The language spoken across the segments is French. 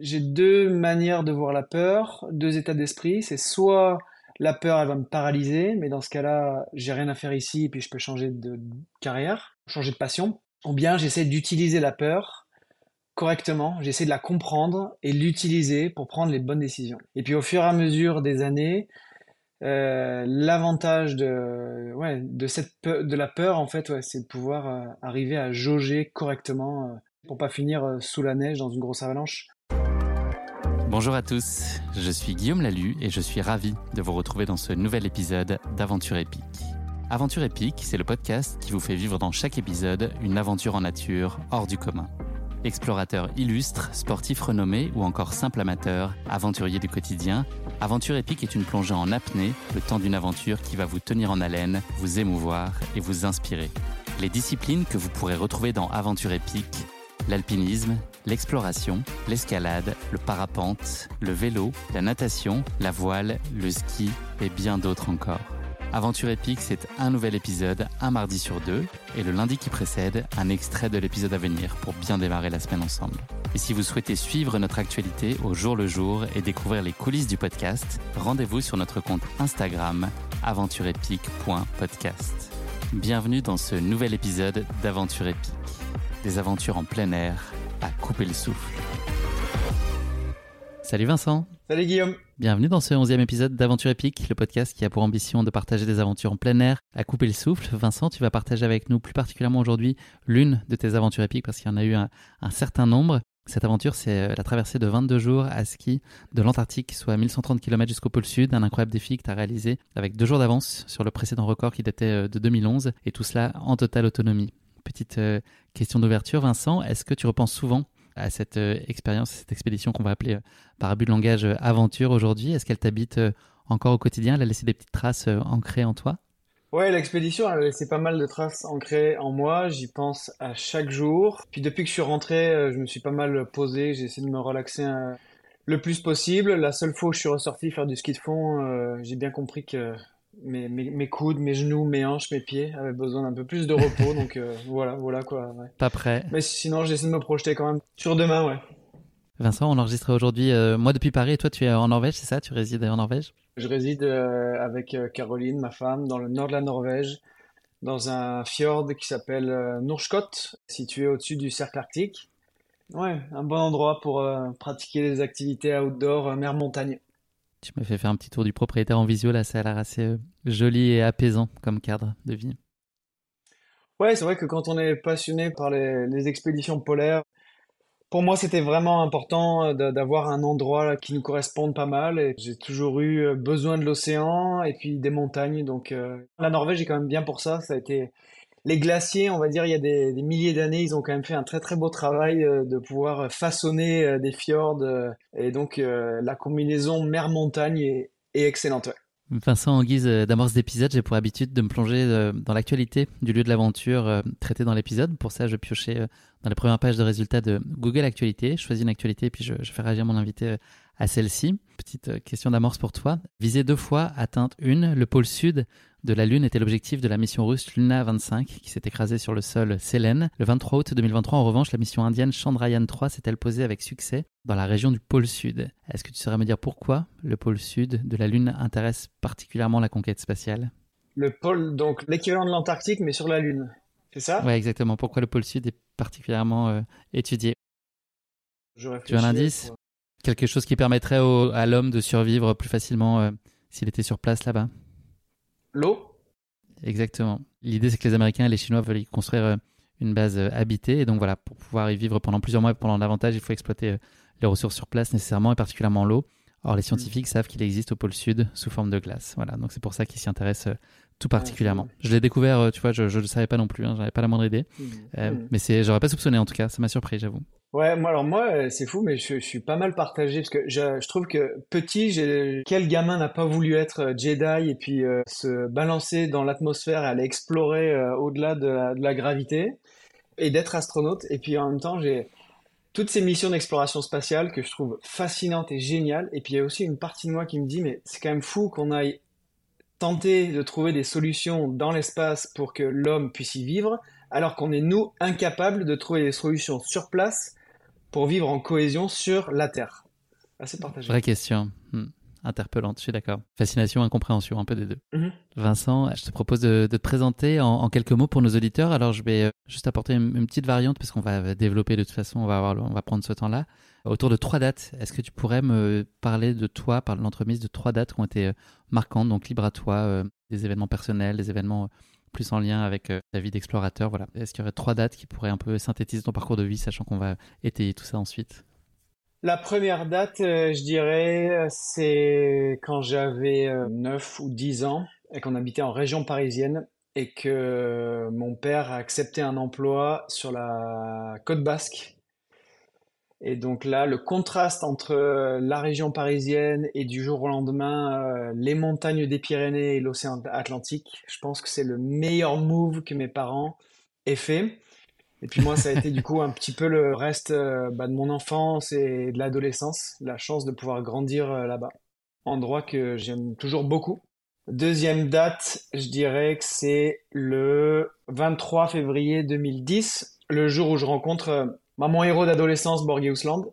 j'ai deux manières de voir la peur, deux états d'esprit. C'est soit la peur, elle va me paralyser, mais dans ce cas-là, j'ai rien à faire ici, et puis je peux changer de carrière, changer de passion. Ou bien j'essaie d'utiliser la peur correctement, j'essaie de la comprendre et l'utiliser pour prendre les bonnes décisions. Et puis au fur et à mesure des années, euh, l'avantage de, ouais, de, de la peur, en fait, ouais, c'est de pouvoir euh, arriver à jauger correctement euh, pour pas finir sous la neige dans une grosse avalanche. Bonjour à tous, je suis Guillaume Lalu et je suis ravi de vous retrouver dans ce nouvel épisode d'Aventure épique. Aventure épique, c'est le podcast qui vous fait vivre dans chaque épisode une aventure en nature hors du commun. Explorateur illustre, sportif renommé ou encore simple amateur, aventurier du quotidien, Aventure épique est une plongée en apnée, le temps d'une aventure qui va vous tenir en haleine, vous émouvoir et vous inspirer. Les disciplines que vous pourrez retrouver dans Aventure épique l'alpinisme, l'exploration, l'escalade, le parapente, le vélo, la natation, la voile, le ski et bien d'autres encore. Aventure épique, c'est un nouvel épisode, un mardi sur deux, et le lundi qui précède, un extrait de l'épisode à venir pour bien démarrer la semaine ensemble. Et si vous souhaitez suivre notre actualité au jour le jour et découvrir les coulisses du podcast, rendez-vous sur notre compte Instagram aventureepique.podcast. Bienvenue dans ce nouvel épisode d'Aventure épique des aventures en plein air à couper le souffle. Salut Vincent. Salut Guillaume. Bienvenue dans ce onzième épisode d'Aventure épique, le podcast qui a pour ambition de partager des aventures en plein air à couper le souffle. Vincent, tu vas partager avec nous plus particulièrement aujourd'hui l'une de tes aventures épiques parce qu'il y en a eu un, certain nombre. Cette aventure, c'est euh, la traversée de 22 jours à ski de l'Antarctique, soit 1130 km jusqu'au pôle sud, un incroyable défi que tu as réalisé avec deux jours d'avance sur le précédent record qui datait euh, de 2011, et tout cela en totale autonomie. Petite euh, question d'ouverture, Vincent, est-ce que tu repenses souvent à cette euh, expérience, cette expédition qu'on va appeler euh, par abus de langage aventure aujourd'hui? Est-ce qu'elle t'habite encore au quotidien? Elle a laissé des petites traces ancrées en toi? Ouais, l'expédition a laissé pas mal de traces ancrées en moi. J'y pense à chaque jour. Puis depuis que je suis rentré, je me suis pas mal posé. J'ai essayé de me relaxer le plus possible. La seule fois où je suis ressorti faire du ski de fond, j'ai bien compris que mes, mes, coudes, mes genoux, mes hanches, mes pieds avaient besoin d'un peu plus de repos. donc euh, voilà, voilà quoi. Pas prêt. Mais sinon, j'essaie de me projeter quand même sur demain, ouais. Vincent, on enregistre aujourd'hui, euh, moi depuis Paris, et toi tu es en Norvège, c'est ça? Tu résides en Norvège? Je réside euh, avec Caroline, ma femme, dans le nord de la Norvège, dans un fjord qui s'appelle Norskott, situé au-dessus du cercle arctique. Ouais, un bon endroit pour pratiquer des activités outdoor mer-montagne. Tu m'as fait faire un petit tour du propriétaire en visio, là, ça a l'air assez euh, joli et apaisant comme cadre de vie. Ouais, c'est vrai que quand on est passionné par les, expéditions polaires, pour moi, c'était vraiment important euh, d'avoir un endroit qui nous corresponde pas mal. J'ai toujours eu euh, besoin de l'océan et puis des montagnes. Donc, la Norvège est quand même bien pour ça. Ça a été les glaciers, on va dire, il y a des, milliers d'années, ils ont quand même fait un très très beau travail euh, de pouvoir façonner euh, des fjords. Euh, et donc la combinaison mer-montagne est, excellente. Vincent, en guise d'amorce d'épisode, j'ai pour habitude de me plonger dans l'actualité du lieu de l'aventure traité dans l'épisode. Pour ça, je piochais dans les premières pages de résultats de Google Actualité. Je choisis une actualité et puis je, je fais réagir mon invité à celle-ci. Petite question d'amorce pour toi. Visée deux fois, atteinte une, le pôle sud de la Lune était l'objectif de la mission russe Luna 25 qui s'est écrasée sur le sol Sélène. Le 23 août 2023, en revanche, la mission indienne Chandrayaan 3 s'est-elle posée avec succès dans la région du pôle sud? Est-ce que tu saurais me dire pourquoi le pôle sud de la Lune intéresse particulièrement la conquête spatiale? Le pôle, donc l'équivalent de l'Antarctique, mais sur la Lune. C'est ça? Oui, exactement. Pourquoi le pôle sud est particulièrement euh, étudié? Tu as un indice? Quelque chose qui permettrait à l'homme de survivre plus facilement euh, s'il était sur place là-bas? L'eau. Exactement. L'idée, c'est que les Américains et les Chinois veulent y construire euh, une base euh, habitée. Et donc voilà, pour pouvoir y vivre pendant plusieurs mois et pendant davantage, il faut exploiter euh, les ressources sur place nécessairement et particulièrement l'eau. Or, les mm. scientifiques savent qu'il existe au pôle sud sous forme de glace. Voilà, donc c'est pour ça qu'ils s'y intéressent tout particulièrement. Je l'ai découvert, tu vois, je ne le savais pas non plus, hein, j'avais pas la moindre idée. Mm. Mm. Mais c'est, j'aurais pas soupçonné en tout cas, ça m'a surpris, j'avoue. Ouais, moi alors moi euh, c'est fou, mais je, suis pas mal partagé parce que je, trouve que petit, quel gamin n'a pas voulu être euh, Jedi et puis euh, se balancer dans l'atmosphère et aller explorer au-delà de de la, gravité et d'être astronaute. Et puis en même temps, j'ai toutes ces missions d'exploration spatiale que je trouve fascinantes et géniales. Et puis il y a aussi une partie de moi qui me dit, mais c'est quand même fou qu'on aille tenter de trouver des solutions dans l'espace pour que l'homme puisse y vivre, alors qu'on est nous incapables de trouver des solutions sur place pour vivre en cohésion sur la Terre Assez partagé. Vraie question. Hmm. Interpellante, je suis d'accord. Fascination, incompréhension, un peu des deux. Mhm. Vincent, je te propose de, te présenter en, quelques mots pour nos auditeurs. Alors, je vais euh, juste apporter une, petite variante parce qu'on va développer de toute façon, on va, avoir, on va prendre ce temps-là. Autour de trois dates, est-ce que tu pourrais me parler de toi, par l'entremise de trois dates qui ont été euh, marquantes, donc libre à toi, euh, des événements personnels, des événements plus en lien avec ta vie d'explorateur voilà. Est-ce qu'il y aurait trois dates qui pourraient un peu synthétiser ton parcours de vie, sachant qu'on va étayer tout ça ensuite? La première date, euh, je dirais, c'est quand j'avais 9 euh, ou 10 ans et qu'on habitait en région parisienne et que mon père a accepté un emploi sur la côte basque. Et donc là, le contraste entre la région parisienne et du jour au lendemain, euh, les montagnes des Pyrénées et l'océan Atlantique, je pense que c'est le meilleur move que mes parents aient fait. Et puis moi, ça a été du coup un petit peu le reste euh, bah, de mon enfance et de l'adolescence, la chance de pouvoir grandir euh, là-bas. Endroit que j'aime toujours beaucoup. Deuxième date, je dirais que c'est le 23 février 2010, le jour où je rencontre euh, bah, mon héros d'adolescence, Borgheus Land,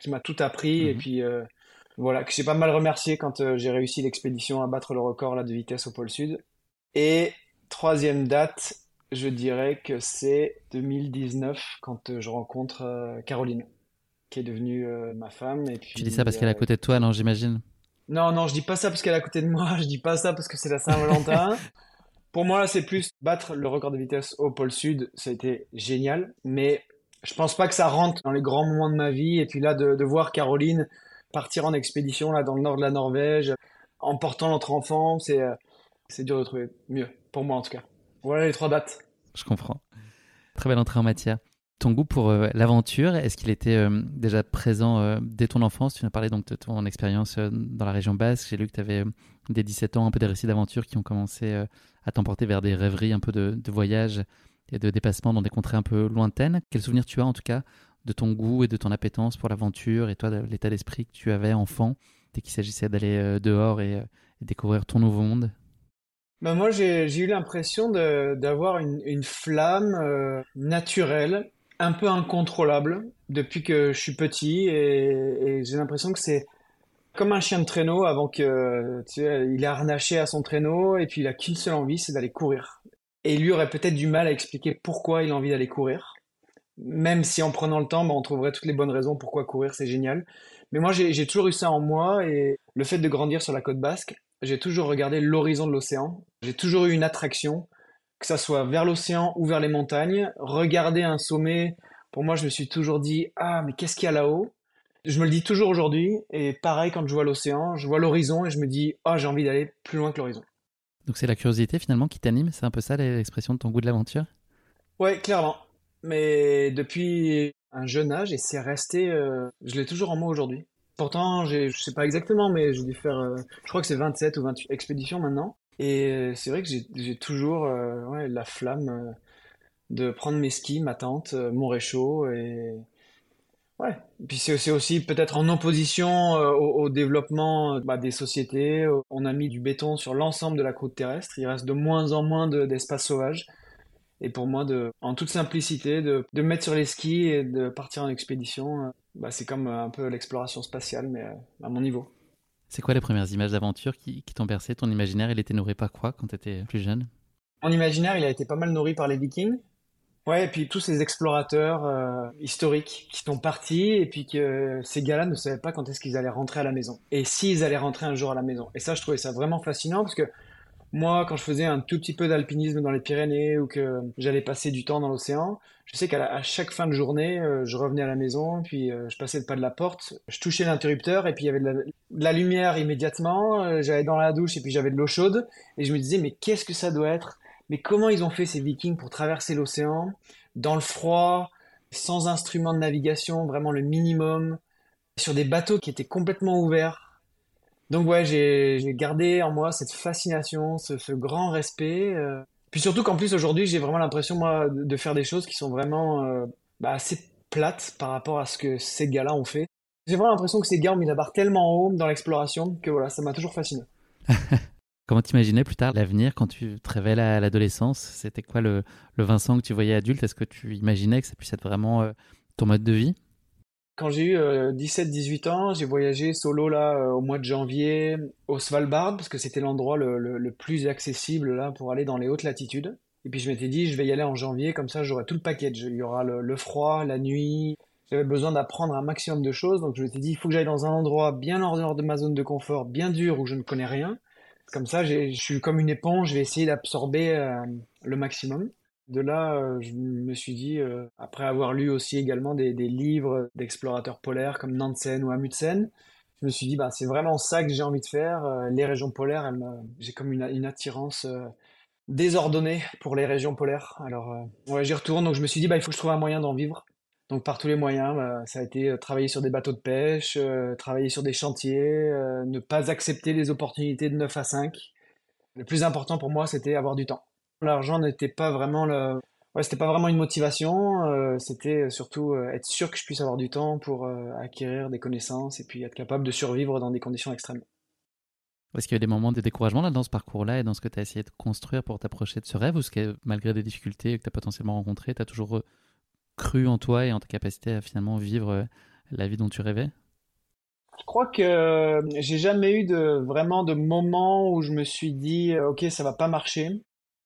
qui m'a tout appris et mhm. puis voilà, que j'ai pas mal remercié quand j'ai réussi l'expédition à battre le record là, de vitesse au pôle sud. Et troisième date, je dirais que c'est 2019 quand euh, je rencontre euh, Caroline, qui est devenue euh, ma femme. Et puis, tu dis ça parce qu'elle est à côté de toi, non, j'imagine? Non, non, je dis pas ça parce qu'elle est à côté de moi, je dis pas ça parce que c'est la Saint-Valentin. Pour moi, c'est plus battre le record de vitesse au pôle sud, ça a été génial, mais je pense pas que ça rentre dans les grands moments de ma vie. Et puis là, de, voir Caroline partir en expédition là dans le nord de la Norvège, en portant notre enfant, c'est c'est dur de trouver mieux, pour moi en tout cas. Voilà les trois dates. Je comprends. Très belle entrée en matière. Ton goût pour euh, l'aventure, est-ce qu'il était euh, déjà présent euh, dès ton enfance? Tu nous as parlé donc de ton expérience dans la région basque. J'ai lu que tu avais dès 17 ans un peu des récits d'aventure qui ont commencé à t'emporter vers des rêveries un peu de, de, voyage et de dépassement dans des contrées un peu lointaines. Quel souvenir tu as en tout cas de ton goût et de ton appétence pour l'aventure et toi l'état d'esprit que tu avais enfant dès qu'il s'agissait d'aller dehors et découvrir ton nouveau monde? Bah moi, j'ai eu l'impression d'avoir une, flamme euh, naturelle, un peu incontrôlable, depuis que je suis petit. Et, j'ai l'impression que c'est comme un chien de traîneau avant que tu sais, il harnaché à son traîneau et puis il a qu'une seule envie, c'est d'aller courir. Et lui aurait peut-être du mal à expliquer pourquoi il a envie d'aller courir. Même si en prenant le temps, bah, on trouverait toutes les bonnes raisons pourquoi courir, c'est génial. Mais moi, j'ai toujours eu ça en moi et le fait de grandir sur la côte basque, j'ai toujours regardé l'horizon de l'océan. J'ai toujours eu une attraction, que ça soit vers l'océan ou vers les montagnes. Regarder un sommet, pour moi, je me suis toujours dit Ah, mais qu'est-ce qu'il y a là-haut? Je me le dis toujours aujourd'hui. Et pareil, quand je vois l'océan, je vois l'horizon et je me dis Ah, j'ai envie d'aller plus loin que l'horizon. Donc c'est la curiosité finalement qui t'anime C'est un peu ça l'expression de ton goût de l'aventure? Ouais, clairement. Mais depuis un jeune âge, et c'est resté, euh, je l'ai toujours en moi aujourd'hui. Pourtant, je sais pas exactement, mais j'ai dû faire, euh, je crois que c'est 27 ou 28 expéditions maintenant. Et euh, c'est vrai que j'ai toujours la flamme de prendre mes skis, ma tente, mon réchaud. Et ouais. Puis c'est aussi peut-être en opposition au, développement bah, des sociétés. On a mis du béton sur l'ensemble de la croûte terrestre. Il reste de moins en moins d'espace sauvage. Et pour moi, de, en toute simplicité, de, de mettre sur les skis et de partir en expédition, bah, c'est comme euh, un peu l'exploration spatiale, mais euh, à mon niveau. C'est quoi les premières images d'aventure qui, qui t'ont bercé? Ton imaginaire, il était nourri par quoi quand tu étais plus jeune? Mon imaginaire, il a été pas mal nourri par les vikings. Ouais, et puis tous ces explorateurs euh, historiques qui sont partis et puis que ces gars-là ne savaient pas quand est-ce qu'ils allaient rentrer à la maison. Et s'ils allaient rentrer un jour à la maison. Et ça, je trouvais ça vraiment fascinant parce que moi, quand je faisais un tout petit peu d'alpinisme dans les Pyrénées ou que j'allais passer du temps dans l'océan, je sais qu'à chaque fin de journée, euh, je revenais à la maison, puis euh, je passais le pas de la porte, je touchais l'interrupteur et puis il y avait de la, lumière immédiatement, j'allais dans la douche et puis j'avais de l'eau chaude et je me disais mais qu'est-ce que ça doit être Mais comment ils ont fait ces vikings pour traverser l'océan dans le froid, sans instrument de navigation, vraiment le minimum, sur des bateaux qui étaient complètement ouverts? Donc ouais, j'ai gardé en moi cette fascination, ce, grand respect. Euh. Puis surtout qu'en plus aujourd'hui, j'ai vraiment l'impression moi de faire des choses qui sont vraiment euh, bah, assez plates par rapport à ce que ces gars-là ont fait. J'ai vraiment l'impression que ces gars ont mis la barre tellement haut dans l'exploration que voilà, ça m'a toujours fasciné. Comment t'imaginais plus tard l'avenir quand tu te révèles à l'adolescence? C'était quoi le, Vincent que tu voyais adulte? Est-ce que tu imaginais que ça puisse être vraiment euh, ton mode de vie? Quand j'ai eu 17-18 ans, j'ai voyagé solo là au mois de janvier au Svalbard parce que c'était l'endroit le, le, plus accessible là pour aller dans les hautes latitudes. Et puis je m'étais dit, je vais y aller en janvier, comme ça j'aurai tout le package. Il y aura le, froid, la nuit. J'avais besoin d'apprendre un maximum de choses, donc je m'étais dit, il faut que j'aille dans un endroit bien en dehors de ma zone de confort, bien dur où je ne connais rien. Comme ça, je suis comme une éponge, je vais essayer d'absorber euh, le maximum. De là, euh, je me suis dit, euh, après avoir lu aussi également des, livres d'explorateurs polaires comme Nansen ou Amundsen, je me suis dit, bah, c'est vraiment ça que j'ai envie de faire. les régions polaires, j'ai comme une, attirance désordonnée pour les régions polaires. Alors, j'y retourne, donc je me suis dit, bah, il faut que je trouve un moyen d'en vivre. Donc par tous les moyens, bah, ça a été travailler sur des bateaux de pêche, travailler sur des chantiers, ne pas accepter les opportunités de 9 à 5. Le plus important pour moi, c'était avoir du temps. L'argent n'était pas vraiment le... ouais, c'était pas vraiment une motivation, euh, c'était surtout euh, être sûr que je puisse avoir du temps pour euh, acquérir des connaissances et puis être capable de survivre dans des conditions extrêmes. Est-ce qu'il y a des moments de découragement là, dans ce parcours-là et dans ce que tu as essayé de construire pour t'approcher de ce rêve ou est-ce que malgré des difficultés que tu as potentiellement rencontrées, tu as toujours cru en toi et en ta capacité à finalement vivre la vie dont tu rêvais? Je crois que j'ai jamais eu vraiment de moment où je me suis dit ok ça va pas marcher.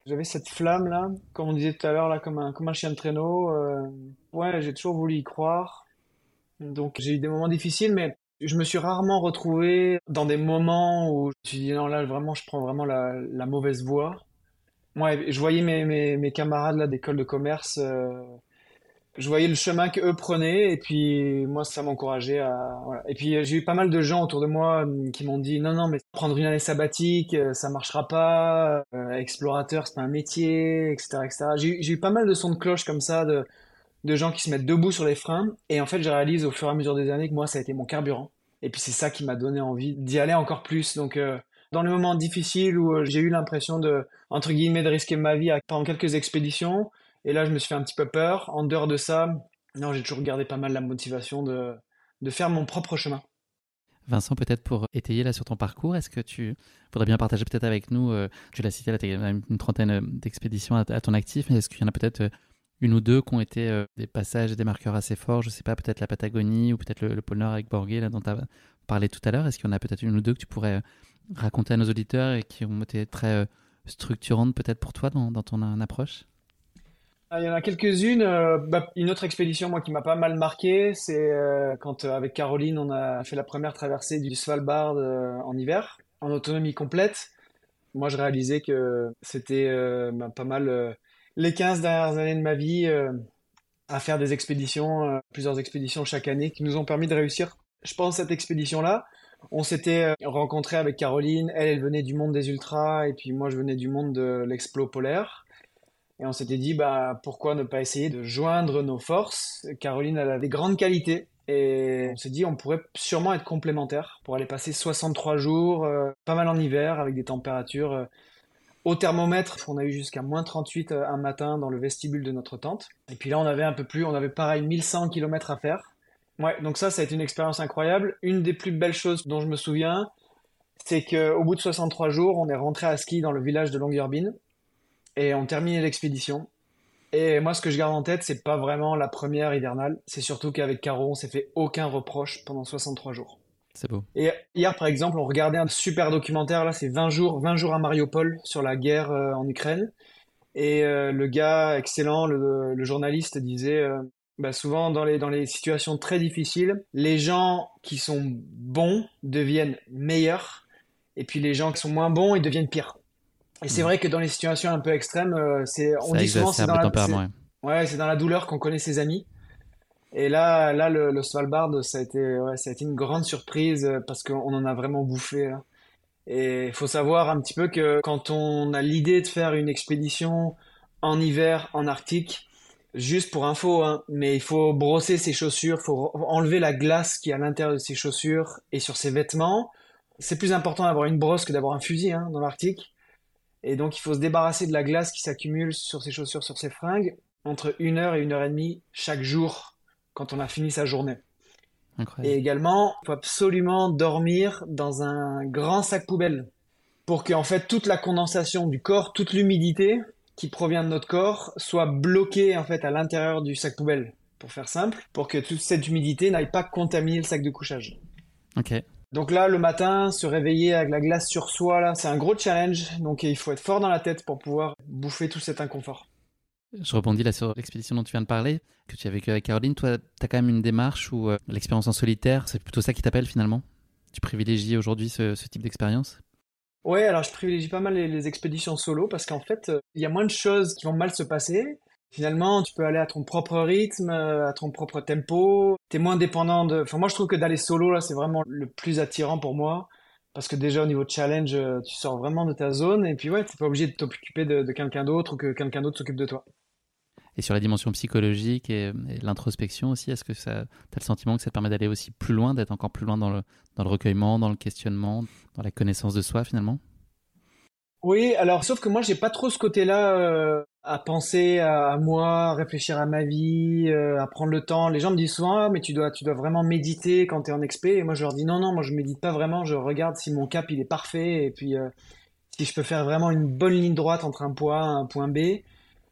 J'avais cette flamme là, comme on disait tout à l'heure là, comme un comme un chien de traîneau. Euh, ouais, j'ai toujours voulu y croire. Donc j'ai eu des moments difficiles, mais je me suis rarement retrouvé dans des moments où je me suis dit non là vraiment je prends vraiment la, la mauvaise voie. Ouais, je voyais mes, mes, camarades là d'école de commerce euh, je voyais le chemin qu'eux prenaient et puis moi ça m'encourageait à et puis j'ai eu pas mal de gens autour de moi hum, qui m'ont dit non non mais prendre une année sabbatique euh, ça marchera pas euh, explorateur c'est pas un métier etc etc j'ai eu pas mal de sons de cloche comme ça de de gens qui se mettent debout sur les freins et en fait je réalise au fur et à mesure des années que moi ça a été mon carburant. Et puis c'est ça qui m'a donné envie d'y aller encore plus. Donc euh, dans les moments difficiles où j'ai eu l'impression de entre guillemets de risquer ma vie pendant quelques expéditions et là, je me suis fait un petit peu peur. En dehors de ça, non, j'ai toujours gardé pas mal la motivation de, de faire mon propre chemin. Vincent, peut-être pour étayer là sur ton parcours, est-ce que tu voudrais bien partager peut-être avec nous, euh, tu l'as cité, là, tu as une trentaine euh, d'expéditions à, ton actif, mais est-ce qu'il y en a peut-être euh, une ou deux qui ont été des passages des marqueurs assez forts Je ne sais pas, peut-être la Patagonie ou peut-être le, pôle Nord avec Borgé, là, dont tu as parlé tout à l'heure. Est-ce qu'il y en a peut-être une ou deux que tu pourrais raconter à nos auditeurs et qui ont été très structurantes peut-être pour toi dans, ton approche? Il y en a quelques-unes. Euh, bah, une autre expédition, moi, qui m'a pas mal marqué, c'est euh, quand euh, avec Caroline, on a fait la première traversée du Svalbard en hiver, en autonomie complète. Moi, je réalisais que c'était bah, pas mal les 15 dernières années de ma vie à faire des expéditions, plusieurs expéditions chaque année, qui nous ont permis de réussir. Je pense cette expédition-là. On s'était rencontré avec Caroline. Elle, elle venait du monde des ultras, et puis moi, je venais du monde de l'explo polaire. Et on s'était dit, bah, pourquoi ne pas essayer de joindre nos forces? Caroline, elle a des grandes qualités. Et on s'est dit, on pourrait sûrement être complémentaires pour aller passer 63 jours, euh, pas mal en hiver, avec des températures euh, au thermomètre. On a eu jusqu'à moins 38 euh, un matin dans le vestibule de notre tente. Et puis là, on avait un peu plus, on avait pareil 1100 km à faire. Ouais, donc ça, ça a été une expérience incroyable. Une des plus belles choses dont je me souviens, c'est qu'au bout de 63 jours, on est rentré à ski dans le village de Longyearbyen et on terminait l'expédition. Et moi, ce que je garde en tête, c'est pas vraiment la première hivernale. C'est surtout qu'avec Caro, on s'est fait aucun reproche pendant 63 jours. C'est beau. Et hier, par exemple, on regardait un super documentaire. Là, c'est 20 jours, 20 jours à Mariupol sur la guerre euh, en Ukraine. Et euh, le gars excellent, le, journaliste, disait euh, bah, souvent dans les, dans les situations très difficiles, les gens qui sont bons deviennent meilleurs. Et puis les gens qui sont moins bons, ils deviennent pires. Et c'est vrai que dans les situations un peu extrêmes, euh, c'est on dit souvent c'est dans la ouais, c'est dans la douleur qu'on connaît ses amis. Et là, là, le, Svalbard, ça a été, ouais, ça a été une grande surprise euh, parce qu'on en a vraiment bouffé. Hein. Et il faut savoir un petit peu que quand on a l'idée de faire une expédition en hiver en Arctique, juste pour info, hein, mais il faut brosser ses chaussures, il faut enlever la glace qui est à l'intérieur de ses chaussures et sur ses vêtements. C'est plus important d'avoir une brosse que d'avoir un fusil hein, dans l'Arctique. Et donc, il faut se débarrasser de la glace qui s'accumule sur ses chaussures, sur ses fringues, entre une heure et une heure et demie chaque jour quand on a fini sa journée. Et également, il faut absolument dormir dans un grand sac poubelle pour que, en fait, toute la condensation du corps, toute l'humidité qui provient de notre corps soit bloquée, en fait, à l'intérieur du sac poubelle. pour faire simple, pour que toute cette humidité n'aille pas contaminer le sac de couchage. Ok. Donc là, le matin, se réveiller avec la glace sur soi, là, c'est un gros challenge. Donc il faut être fort dans la tête pour pouvoir bouffer tout cet inconfort. Je rebondis là sur l'expédition dont tu viens de parler, que tu as vécu avec Caroline. Toi, tu as quand même une démarche où euh, l'expérience en solitaire, c'est plutôt ça qui t'appelle finalement? Tu privilégies aujourd'hui ce, type d'expérience? Ouais, alors je privilégie pas mal les, expéditions solo parce qu'en fait, euh, il y a moins de choses qui vont mal se passer. Finalement, tu peux aller à ton propre rythme, euh, à ton propre tempo. Tu es moins dépendant de. Enfin, moi, je trouve que d'aller solo, là, c'est vraiment le plus attirant pour moi. Parce que déjà, au niveau de challenge, tu sors vraiment de ta zone. Et puis, ouais, t'es pas obligé de t'occuper de, de quelqu'un d'autre ou que quelqu'un d'autre s'occupe de toi. Et sur la dimension psychologique et, l'introspection aussi, est-ce que tu as le sentiment que ça te permet d'aller aussi plus loin, d'être encore plus loin dans le, dans le recueillement, dans le questionnement, dans la connaissance de soi finalement? Oui, alors sauf que moi, j'ai pas trop ce côté-là euh, à penser à, moi, à réfléchir à ma vie, euh, à prendre le temps. Les gens me disent souvent, ah, mais tu dois, vraiment méditer quand tu es en expé. Et moi, je leur dis, non, non, moi, je médite pas vraiment. Je regarde si mon cap, il est parfait. Et puis, euh, si je peux faire vraiment une bonne ligne droite entre un point A et un point B.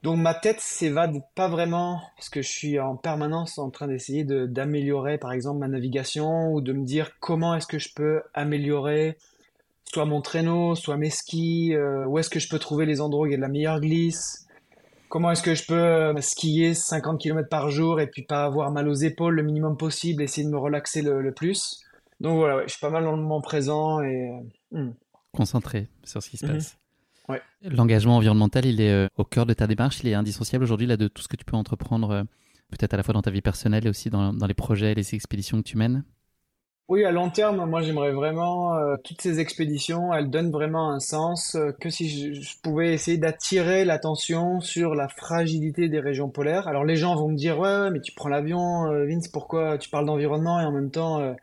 Donc ma tête s'évade pas vraiment parce que je suis en permanence en train d'essayer d'améliorer par exemple ma navigation ou de me dire comment est-ce que je peux améliorer soit mon traîneau, soit mes skis, euh, où est-ce que je peux trouver les endroits où il y a de la meilleure glisse, comment est-ce que je peux euh, skier 50 km par jour et puis pas avoir mal aux épaules le minimum possible, essayer de me relaxer le, plus? Donc voilà, je suis pas mal dans le moment présent et... Euh, hmm. Concentré sur ce qui se mhm. passe. L'engagement environnemental, il est euh, au cœur de ta démarche, il est indissociable aujourd'hui là de tout ce que tu peux entreprendre, peut-être à la fois dans ta vie personnelle et aussi dans, les projets et les expéditions que tu mènes? Oui, à long terme, moi j'aimerais vraiment euh, toutes ces expéditions, elles donnent vraiment un sens que si je, pouvais essayer d'attirer l'attention sur la fragilité des régions polaires. Alors les gens vont me dire ouais, mais tu prends l'avion, Vince, pourquoi tu parles d'environnement et en même temps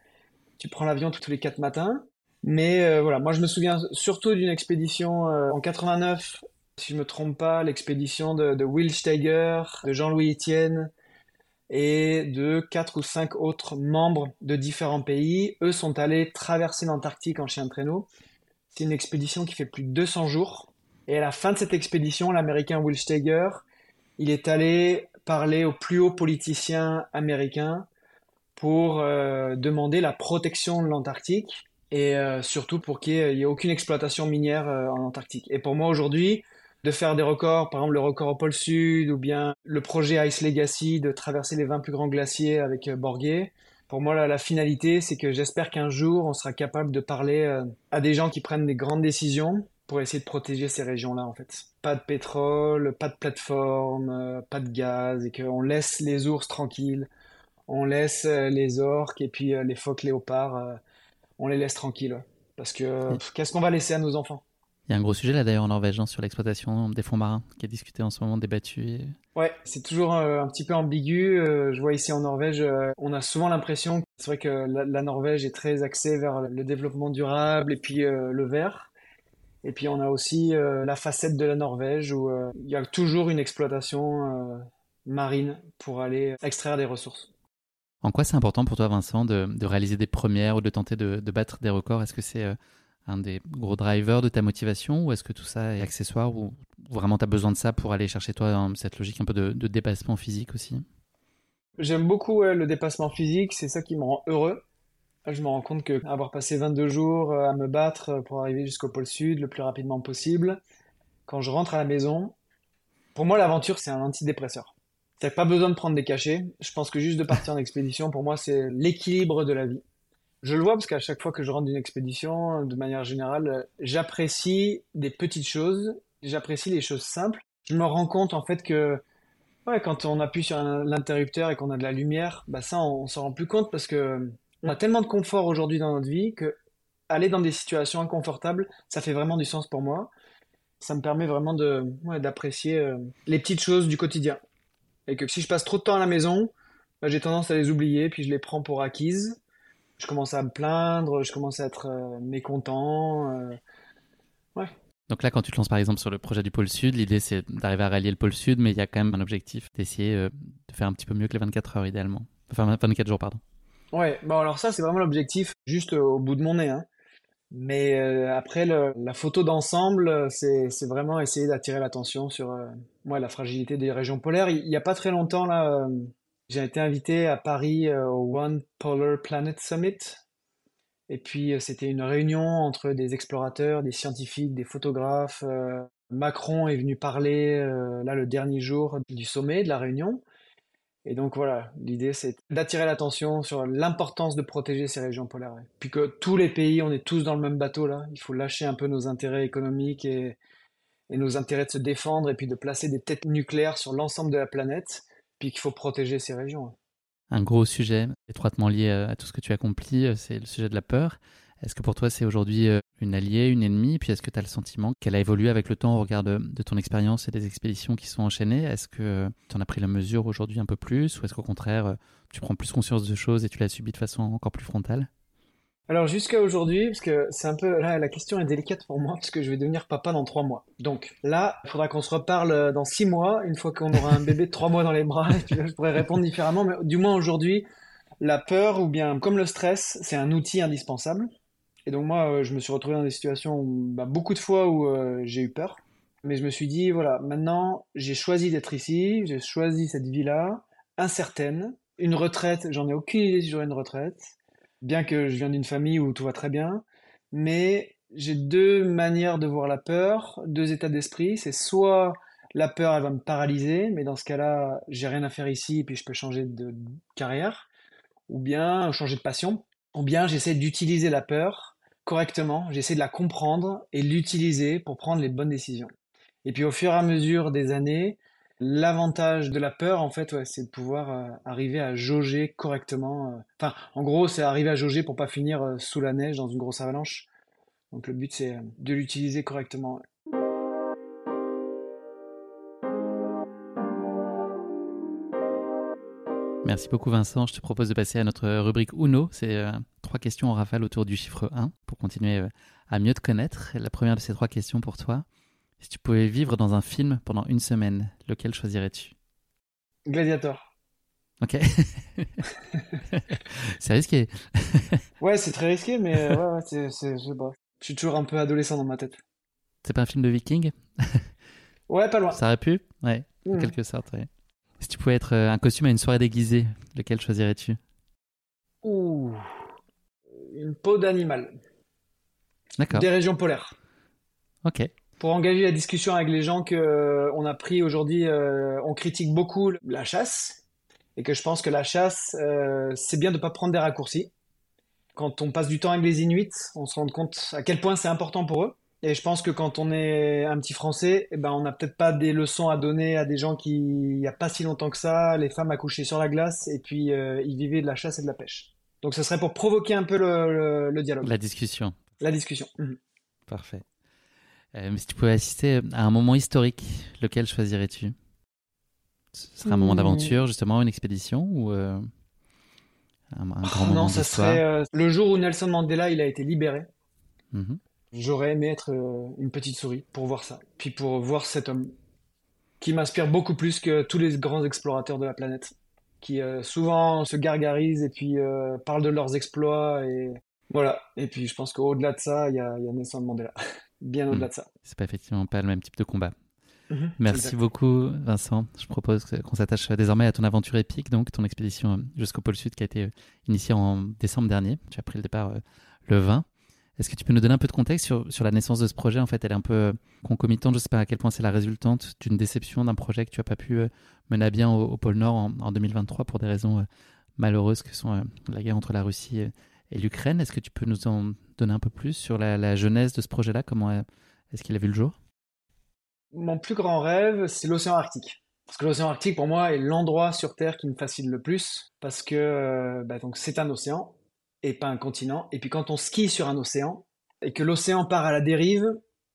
tu prends l'avion tous les quatre matins? Mais euh, voilà, moi je me souviens surtout d'une expédition euh, en 89, si je me trompe pas, l'expédition de, de, Will Steiger, de Jean-Louis Etienne et de quatre ou cinq autres membres de différents pays. Eux sont allés traverser l'Antarctique en chien de traîneau. C'est une expédition qui fait plus de 200 jours. Et à la fin de cette expédition, l'Américain Will Steiger, il est allé parler aux plus hauts politiciens américains pour euh, demander la protection de l'Antarctique et euh, surtout pour qu'il n'y ait, aucune exploitation minière euh, en Antarctique. Et pour moi aujourd'hui, de faire des records, par exemple le record au pôle Sud ou bien le projet Ice Legacy de traverser les 20 plus grands glaciers avec euh, Borgé, pour moi la, la finalité c'est que j'espère qu'un jour on sera capable de parler à des gens qui prennent des grandes décisions pour essayer de protéger ces régions-là en fait. Pas de pétrole, pas de plateforme, pas de gaz et qu'on laisse les ours tranquilles, on laisse les orques et puis les phoques léopards on les laisse tranquilles. Parce que qu'est-ce qu'on va laisser à nos enfants? Il y a un gros sujet là d'ailleurs en Norvège hein, sur l'exploitation des fonds marins qui est discuté en ce moment, débattu. Ouais, c'est toujours euh, un petit peu ambigu. Euh, je vois ici en Norvège, euh, on a souvent l'impression, c'est vrai que la, Norvège est très axée vers le développement durable et puis le vert. Et puis on a aussi la facette de la Norvège où il y a toujours une exploitation marine pour aller extraire des ressources. En quoi c'est important pour toi, Vincent, de, réaliser des premières ou de tenter de, battre des records? Est-ce que c'est un des gros drivers de ta motivation ou est-ce que tout ça est accessoire ou vraiment tu as besoin de ça pour aller chercher toi cette logique un peu de, dépassement physique aussi? J'aime beaucoup le dépassement physique, c'est ça qui me rend heureux. Je me rends compte que avoir passé 22 jours euh, à me battre pour arriver jusqu'au pôle sud le plus rapidement possible, quand je rentre à la maison, pour moi l'aventure c'est un antidépresseur. T'as pas besoin de prendre des cachets. Je pense que juste de partir en expédition, pour moi, c'est l'équilibre de la vie. Je le vois parce qu'à chaque fois que je rentre d'une expédition, de manière générale, j'apprécie des petites choses, j'apprécie les choses simples. Je me rends compte en fait que quand on appuie sur l'interrupteur et qu'on a de la lumière, bah ça, on, s'en rend plus compte parce que on a tellement de confort aujourd'hui dans notre vie que aller dans des situations inconfortables, ça fait vraiment du sens pour moi. Ça me permet vraiment de d'apprécier euh, les petites choses du quotidien et que si je passe trop de temps à la maison, bah, j'ai tendance à les oublier, puis je les prends pour acquises. Je commence à me plaindre, je commence à être euh, mécontent. Euh, ouais. Donc là, quand tu te lances par exemple sur le projet du pôle Sud, l'idée c'est d'arriver à rallier le pôle Sud, mais il y a quand même un objectif d'essayer euh, de faire un petit peu mieux que les 24 heures idéalement. Enfin, 24 jours, pardon. Ouais, bon alors ça c'est vraiment l'objectif, juste au bout de mon nez. Hein. Mais euh, après, la photo d'ensemble, c'est vraiment essayer d'attirer l'attention sur euh, la fragilité des régions polaires. Il n'y a pas très longtemps, là, euh, J'ai été invité à Paris euh, au One Polar Planet Summit. Et puis, euh, c'était une réunion entre des explorateurs, des scientifiques, des photographes. Euh, Macron est venu parler là le dernier jour du sommet, de la réunion. Et donc voilà, l'idée c'est d'attirer l'attention sur l'importance de protéger ces régions polaires. Puis que tous les pays, on est tous dans le même bateau là. Il faut lâcher un peu nos intérêts économiques et, et nos intérêts de se défendre et puis de placer des têtes nucléaires sur l'ensemble de la planète puis qu'il faut protéger ces régions. Un gros sujet étroitement lié à tout ce que tu accomplis, euh, c'est le sujet de la peur. Est-ce que pour toi c'est aujourd'hui euh, une alliée, une ennemie? Puis est-ce que tu as le sentiment qu'elle a évolué avec le temps au regard de, ton expérience et des expéditions qui sont enchaînées? Est-ce que euh, tu en as pris la mesure aujourd'hui un peu plus? Ou est-ce qu'au contraire tu prends plus conscience de choses et tu l'as subi de façon encore plus frontale? Alors jusqu'à aujourd'hui, parce que c'est un peu là la question est délicate pour moi parce que je vais devenir papa dans trois mois. Donc là, il faudra qu'on se reparle euh, dans six mois, une fois qu'on aura un bébé de trois mois dans les bras. Et puis je pourrais répondre différemment, mais du moins aujourd'hui, la peur ou bien comme le stress, c'est un outil indispensable. Et donc moi, euh, je me suis retrouvé dans des situations bah, beaucoup de fois où euh, j'ai eu peur, mais je me suis dit voilà, maintenant j'ai choisi d'être ici, j'ai choisi cette vie-là, incertaine, une retraite, j'en ai aucune idée si j'aurai une retraite bien que je viens d'une famille où tout va très bien, mais j'ai deux manières de voir la peur, deux états d'esprit. C'est soit la peur, elle va me paralyser, mais dans ce cas-là, j'ai rien à faire ici et puis je peux changer de carrière, ou bien changer de passion, ou bien j'essaie d'utiliser la peur correctement, j'essaie de la comprendre et l'utiliser pour prendre les bonnes décisions. Et puis au fur et à mesure des années, L'avantage de la peur, en fait, c'est de pouvoir euh, arriver à jauger correctement. Euh. Enfin, en gros, c'est arriver à jauger pour pas finir euh, sous la neige dans une grosse avalanche. Donc le but, c'est de l'utiliser correctement. Merci beaucoup Vincent. Je te propose de passer à notre rubrique Uno. C'est trois questions en rafale autour du chiffre 1 pour continuer à mieux te connaître. La première de ces trois questions pour toi, si tu pouvais vivre dans un film pendant une semaine, lequel choisirais-tu? Gladiator. Ok. c'est risqué. ouais, c'est très risqué, mais euh, ouais, ouais c'est, je sais pas. Je suis toujours un peu adolescent dans ma tête. C'est pas un film de viking? Ouais, pas loin. Ça aurait pu? Ouais, en hmm. quelque sorte, ouais. Si tu pouvais être euh, un costume à une soirée déguisée, lequel choisirais-tu? Ouh. Une peau d'animal. D'accord. Des régions polaires. Ok pour engager la discussion avec les gens que euh, on a pris aujourd'hui, euh, on critique beaucoup la chasse et que je pense que la chasse, euh, c'est bien de ne pas prendre des raccourcis. Quand on passe du temps avec les Inuits, on se rend compte à quel point c'est important pour eux. Et je pense que quand on est un petit Français, eh ben on n'a peut-être pas des leçons à donner à des gens qui, il n'y a pas si longtemps que ça, les femmes accouchaient sur la glace et puis ils vivaient de la chasse et de la pêche. Donc ce serait pour provoquer un peu le, dialogue. La discussion. La discussion. Mhm. Parfait. Euh, si tu pouvais assister à un moment historique, lequel choisirais-tu? Ce serait un moment hmm. d'aventure, justement, une expédition ou euh, un, grand oh, moment Non, ça serait euh, le jour où Nelson Mandela il a été libéré. Mhm. J'aurais aimé être une petite souris pour voir ça, puis pour voir cet homme qui m'inspire beaucoup plus que tous les grands explorateurs de la planète, qui souvent se gargarisent et puis parlent de leurs exploits et voilà. Et puis je pense qu'au-delà de ça, il y a Nelson Mandela. bien au-delà de ça. C'est pas effectivement pas le même type de combat. Mhm, Merci beaucoup, Vincent. Je propose qu'on s'attache désormais à ton aventure épique, donc ton expédition jusqu'au pôle Sud qui a été initiée en décembre dernier. Tu as pris le départ euh, le 20. Est-ce que tu peux nous donner un peu de contexte sur, sur la naissance de ce projet? En fait, elle est un peu euh, concomitante. Je ne sais pas à quel point c'est la résultante d'une déception d'un projet que tu n'as pas pu euh, mener à bien au, pôle Nord en, 2023 pour des raisons malheureuses que sont la guerre entre la Russie et l'Ukraine. Est-ce que tu peux nous en donner un peu plus sur la, genèse de ce projet-là? Comment est-ce qu'il a vu le jour? Mon plus grand rêve, c'est l'océan Arctique. Parce que l'océan Arctique, pour moi, est l'endroit sur Terre qui me fascine le plus. Parce que euh, bah, c'est un océan et pas un continent. Et puis quand on skie sur un océan et que l'océan part à la dérive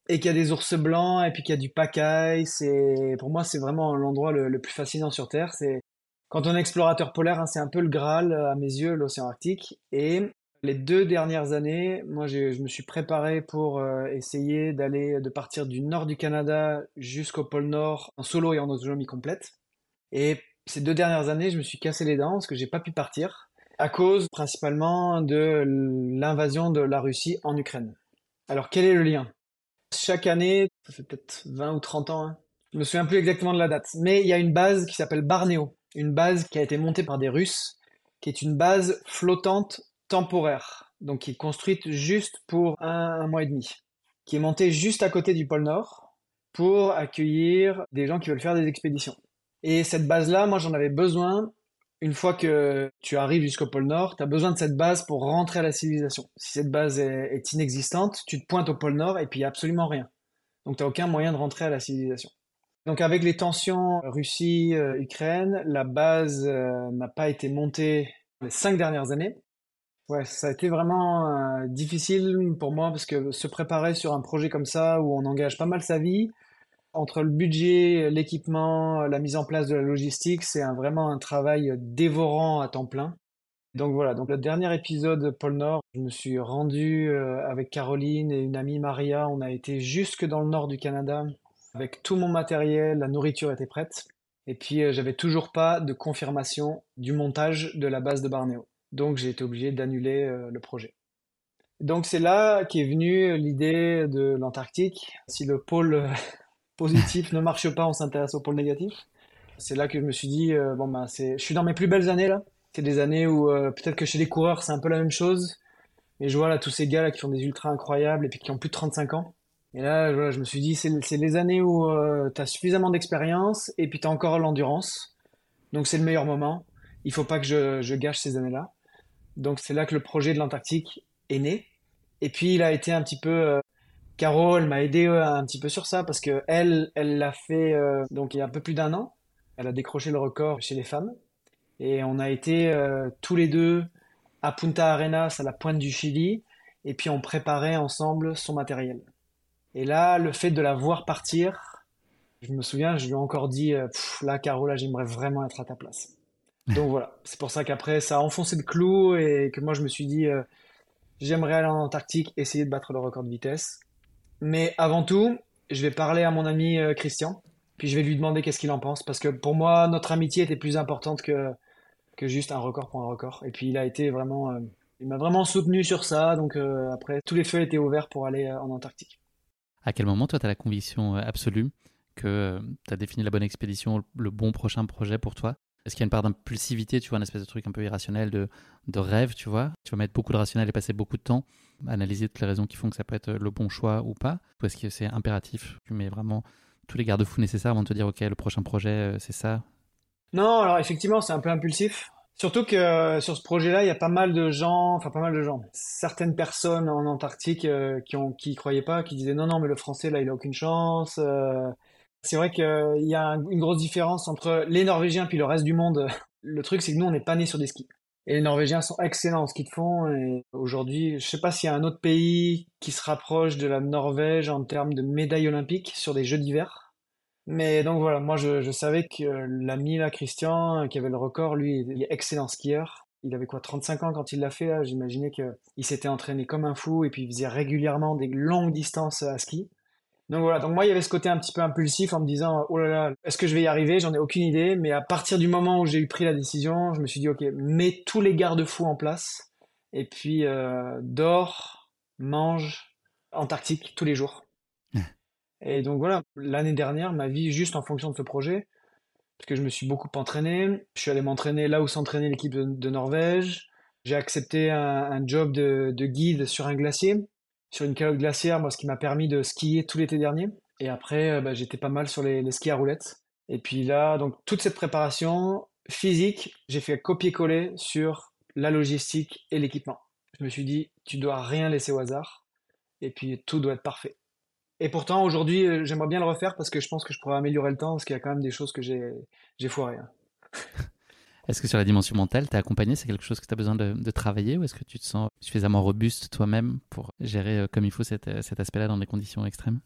et qu'il y a des ours blancs et puis qu'il y a du pacaille, c'est pour moi c'est vraiment l'endroit le, plus fascinant sur Terre. C'est quand on est explorateur polaire, hein, c'est un peu le Graal à mes yeux, l'océan Arctique. Et les deux dernières années, moi, je me suis préparé pour euh, essayer d'aller, de partir du nord du Canada jusqu'au pôle Nord en solo et en autonomie complète. Et ces deux dernières années, je me suis cassé les dents parce que j'ai pas pu partir à cause principalement de l'invasion de la Russie en Ukraine. Alors, quel est le lien? Chaque année, ça fait peut-être 20 ou 30 ans, hein, je me souviens plus exactement de la date, mais il y a une base qui s'appelle Barneo, une base qui a été montée par des Russes, qui est une base flottante temporaire, donc qui est construite juste pour un, mois et demi, qui est montée juste à côté du pôle Nord pour accueillir des gens qui veulent faire des expéditions. Et cette base-là, moi j'en avais besoin. Une fois que tu arrives jusqu'au pôle Nord, tu as besoin de cette base pour rentrer à la civilisation. Si cette base est, inexistante, tu te pointes au pôle Nord et puis il n'y a absolument rien. Donc tu n'as aucun moyen de rentrer à la civilisation. Donc avec les tensions Russie-Ukraine, la base euh, n'a pas été montée les cinq dernières années. Ouais, ça a été vraiment euh, difficile pour moi parce que se préparer sur un projet comme ça où on engage pas mal sa vie, entre le budget, l'équipement, la mise en place de la logistique, c'est vraiment un travail dévorant à temps plein. Donc voilà, donc le dernier épisode Pôle Nord, je me suis rendu euh, avec Caroline et une amie Maria, on a été jusque dans le nord du Canada avec tout mon matériel, la nourriture était prête. Et puis, euh, j'avais toujours pas de confirmation du montage de la base de Barnéo. Donc, j'ai été obligé d'annuler euh, le projet. Donc, c'est là qu'est venue l'idée de l'Antarctique. Si le pôle euh, positif ne marche pas, on s'intéresse au pôle négatif. C'est là que je me suis dit, bon, ben, je suis dans mes plus belles années là. C'est des années où peut-être que chez les coureurs, c'est un peu la même chose. Mais je vois là tous ces gars là qui font des ultras incroyables et puis qui ont plus de 35 ans. Et là, je me suis dit, c'est les années où euh, tu as suffisamment d'expérience et puis tu as encore l'endurance. Donc c'est le meilleur moment. Il faut pas que je, gâche ces années-là. Donc c'est là que le projet de l'Antarctique est né. Et puis il a été un petit peu... Euh, Carole m'a aidé euh, un petit peu sur ça parce que elle, elle l'a fait donc il y a un peu plus d'un an. Elle a décroché le record chez les femmes. Et on a été tous les deux à Punta Arenas, à la pointe du Chili. Et puis on préparait ensemble son matériel. Et là, le fait de la voir partir, je me souviens, je lui ai encore dit, euh, là, Caro, là, j'aimerais vraiment être à ta place. Donc voilà, c'est pour ça qu'après, ça a enfoncé le clou et que moi, je me suis dit, euh, j'aimerais aller en Antarctique, essayer de battre le record de vitesse. Mais avant tout, je vais parler à mon ami euh, Christian, puis je vais lui demander qu'est-ce qu'il en pense, parce que pour moi, notre amitié était plus importante que, juste un record pour un record. Et puis il a été vraiment, il m'a vraiment soutenu sur ça, donc après, tous les feux étaient ouverts pour aller en Antarctique. À quel moment, toi, tu as la conviction euh, absolue que euh, tu as défini la bonne expédition, le bon prochain projet pour toi? Est-ce qu'il y a une part d'impulsivité, tu vois, une espèce de truc un peu irrationnel, de, rêve, tu vois? Tu vas mettre beaucoup de rationnel et passer beaucoup de temps à analyser toutes les raisons qui font que ça peut être le bon choix ou pas? Ou est-ce que c'est impératif? Tu mets vraiment tous les garde-fous nécessaires avant de te dire, OK, le prochain projet, euh, c'est ça? Non, alors effectivement, c'est un peu impulsif. Surtout que euh, sur ce projet-là, il y a pas mal de gens, enfin pas mal de gens, certaines personnes en Antarctique euh, qui ont croyaient pas, qui disaient non non mais le français là il a aucune chance. C'est vrai qu'il y a une grosse différence entre les Norvégiens puis le reste du monde. Le truc c'est que nous on n'est pas nés sur des skis. Et les Norvégiens sont excellents en ski de fond. Et aujourd'hui, je sais pas s'il y a un autre pays qui se rapproche de la Norvège en termes de médailles olympiques sur des Jeux d'hiver. Mais donc voilà, moi je savais que l'ami là, Christian, qui avait le record, lui, il est excellent skieur. Il avait quoi, 35 ans quand il l'a fait J'imaginais qu'il s'était entraîné comme un fou et puis il faisait régulièrement des longues distances à ski. Donc voilà, donc moi il y avait ce côté un petit peu impulsif en me disant oh là là, est-ce que je vais y arriver? J'en ai aucune idée, mais à partir du moment où j'ai eu pris la décision, je me suis dit ok, mets tous les garde-fous en place et puis euh, dors, mange, Antarctique tous les jours. Et donc voilà, l'année dernière, ma vie juste en fonction de ce projet, parce que je me suis beaucoup entraîné. Je suis allé m'entraîner là où s'entraînait l'équipe de, Norvège. J'ai accepté un, job de, guide sur un glacier, sur une calotte glaciaire, moi, ce qui m'a permis de skier tout l'été dernier. Et après, euh, bah, j'étais pas mal sur les, skis à roulettes. Et puis là, donc toute cette préparation physique, j'ai fait copier-coller sur la logistique et l'équipement. Je me suis dit, tu dois rien laisser au hasard. Et puis tout doit être parfait. Et pourtant, aujourd'hui, euh, j'aimerais bien le refaire parce que je pense que je pourrais améliorer le temps parce qu'il y a quand même des choses que j'ai, j'ai foirées. Hein. Est-ce que sur la dimension mentale, t'es accompagné C'est quelque chose que tu as besoin de, travailler ou est-ce que tu te sens suffisamment robuste toi-même pour gérer euh, comme il faut euh, cet, aspect-là dans des conditions extrêmes?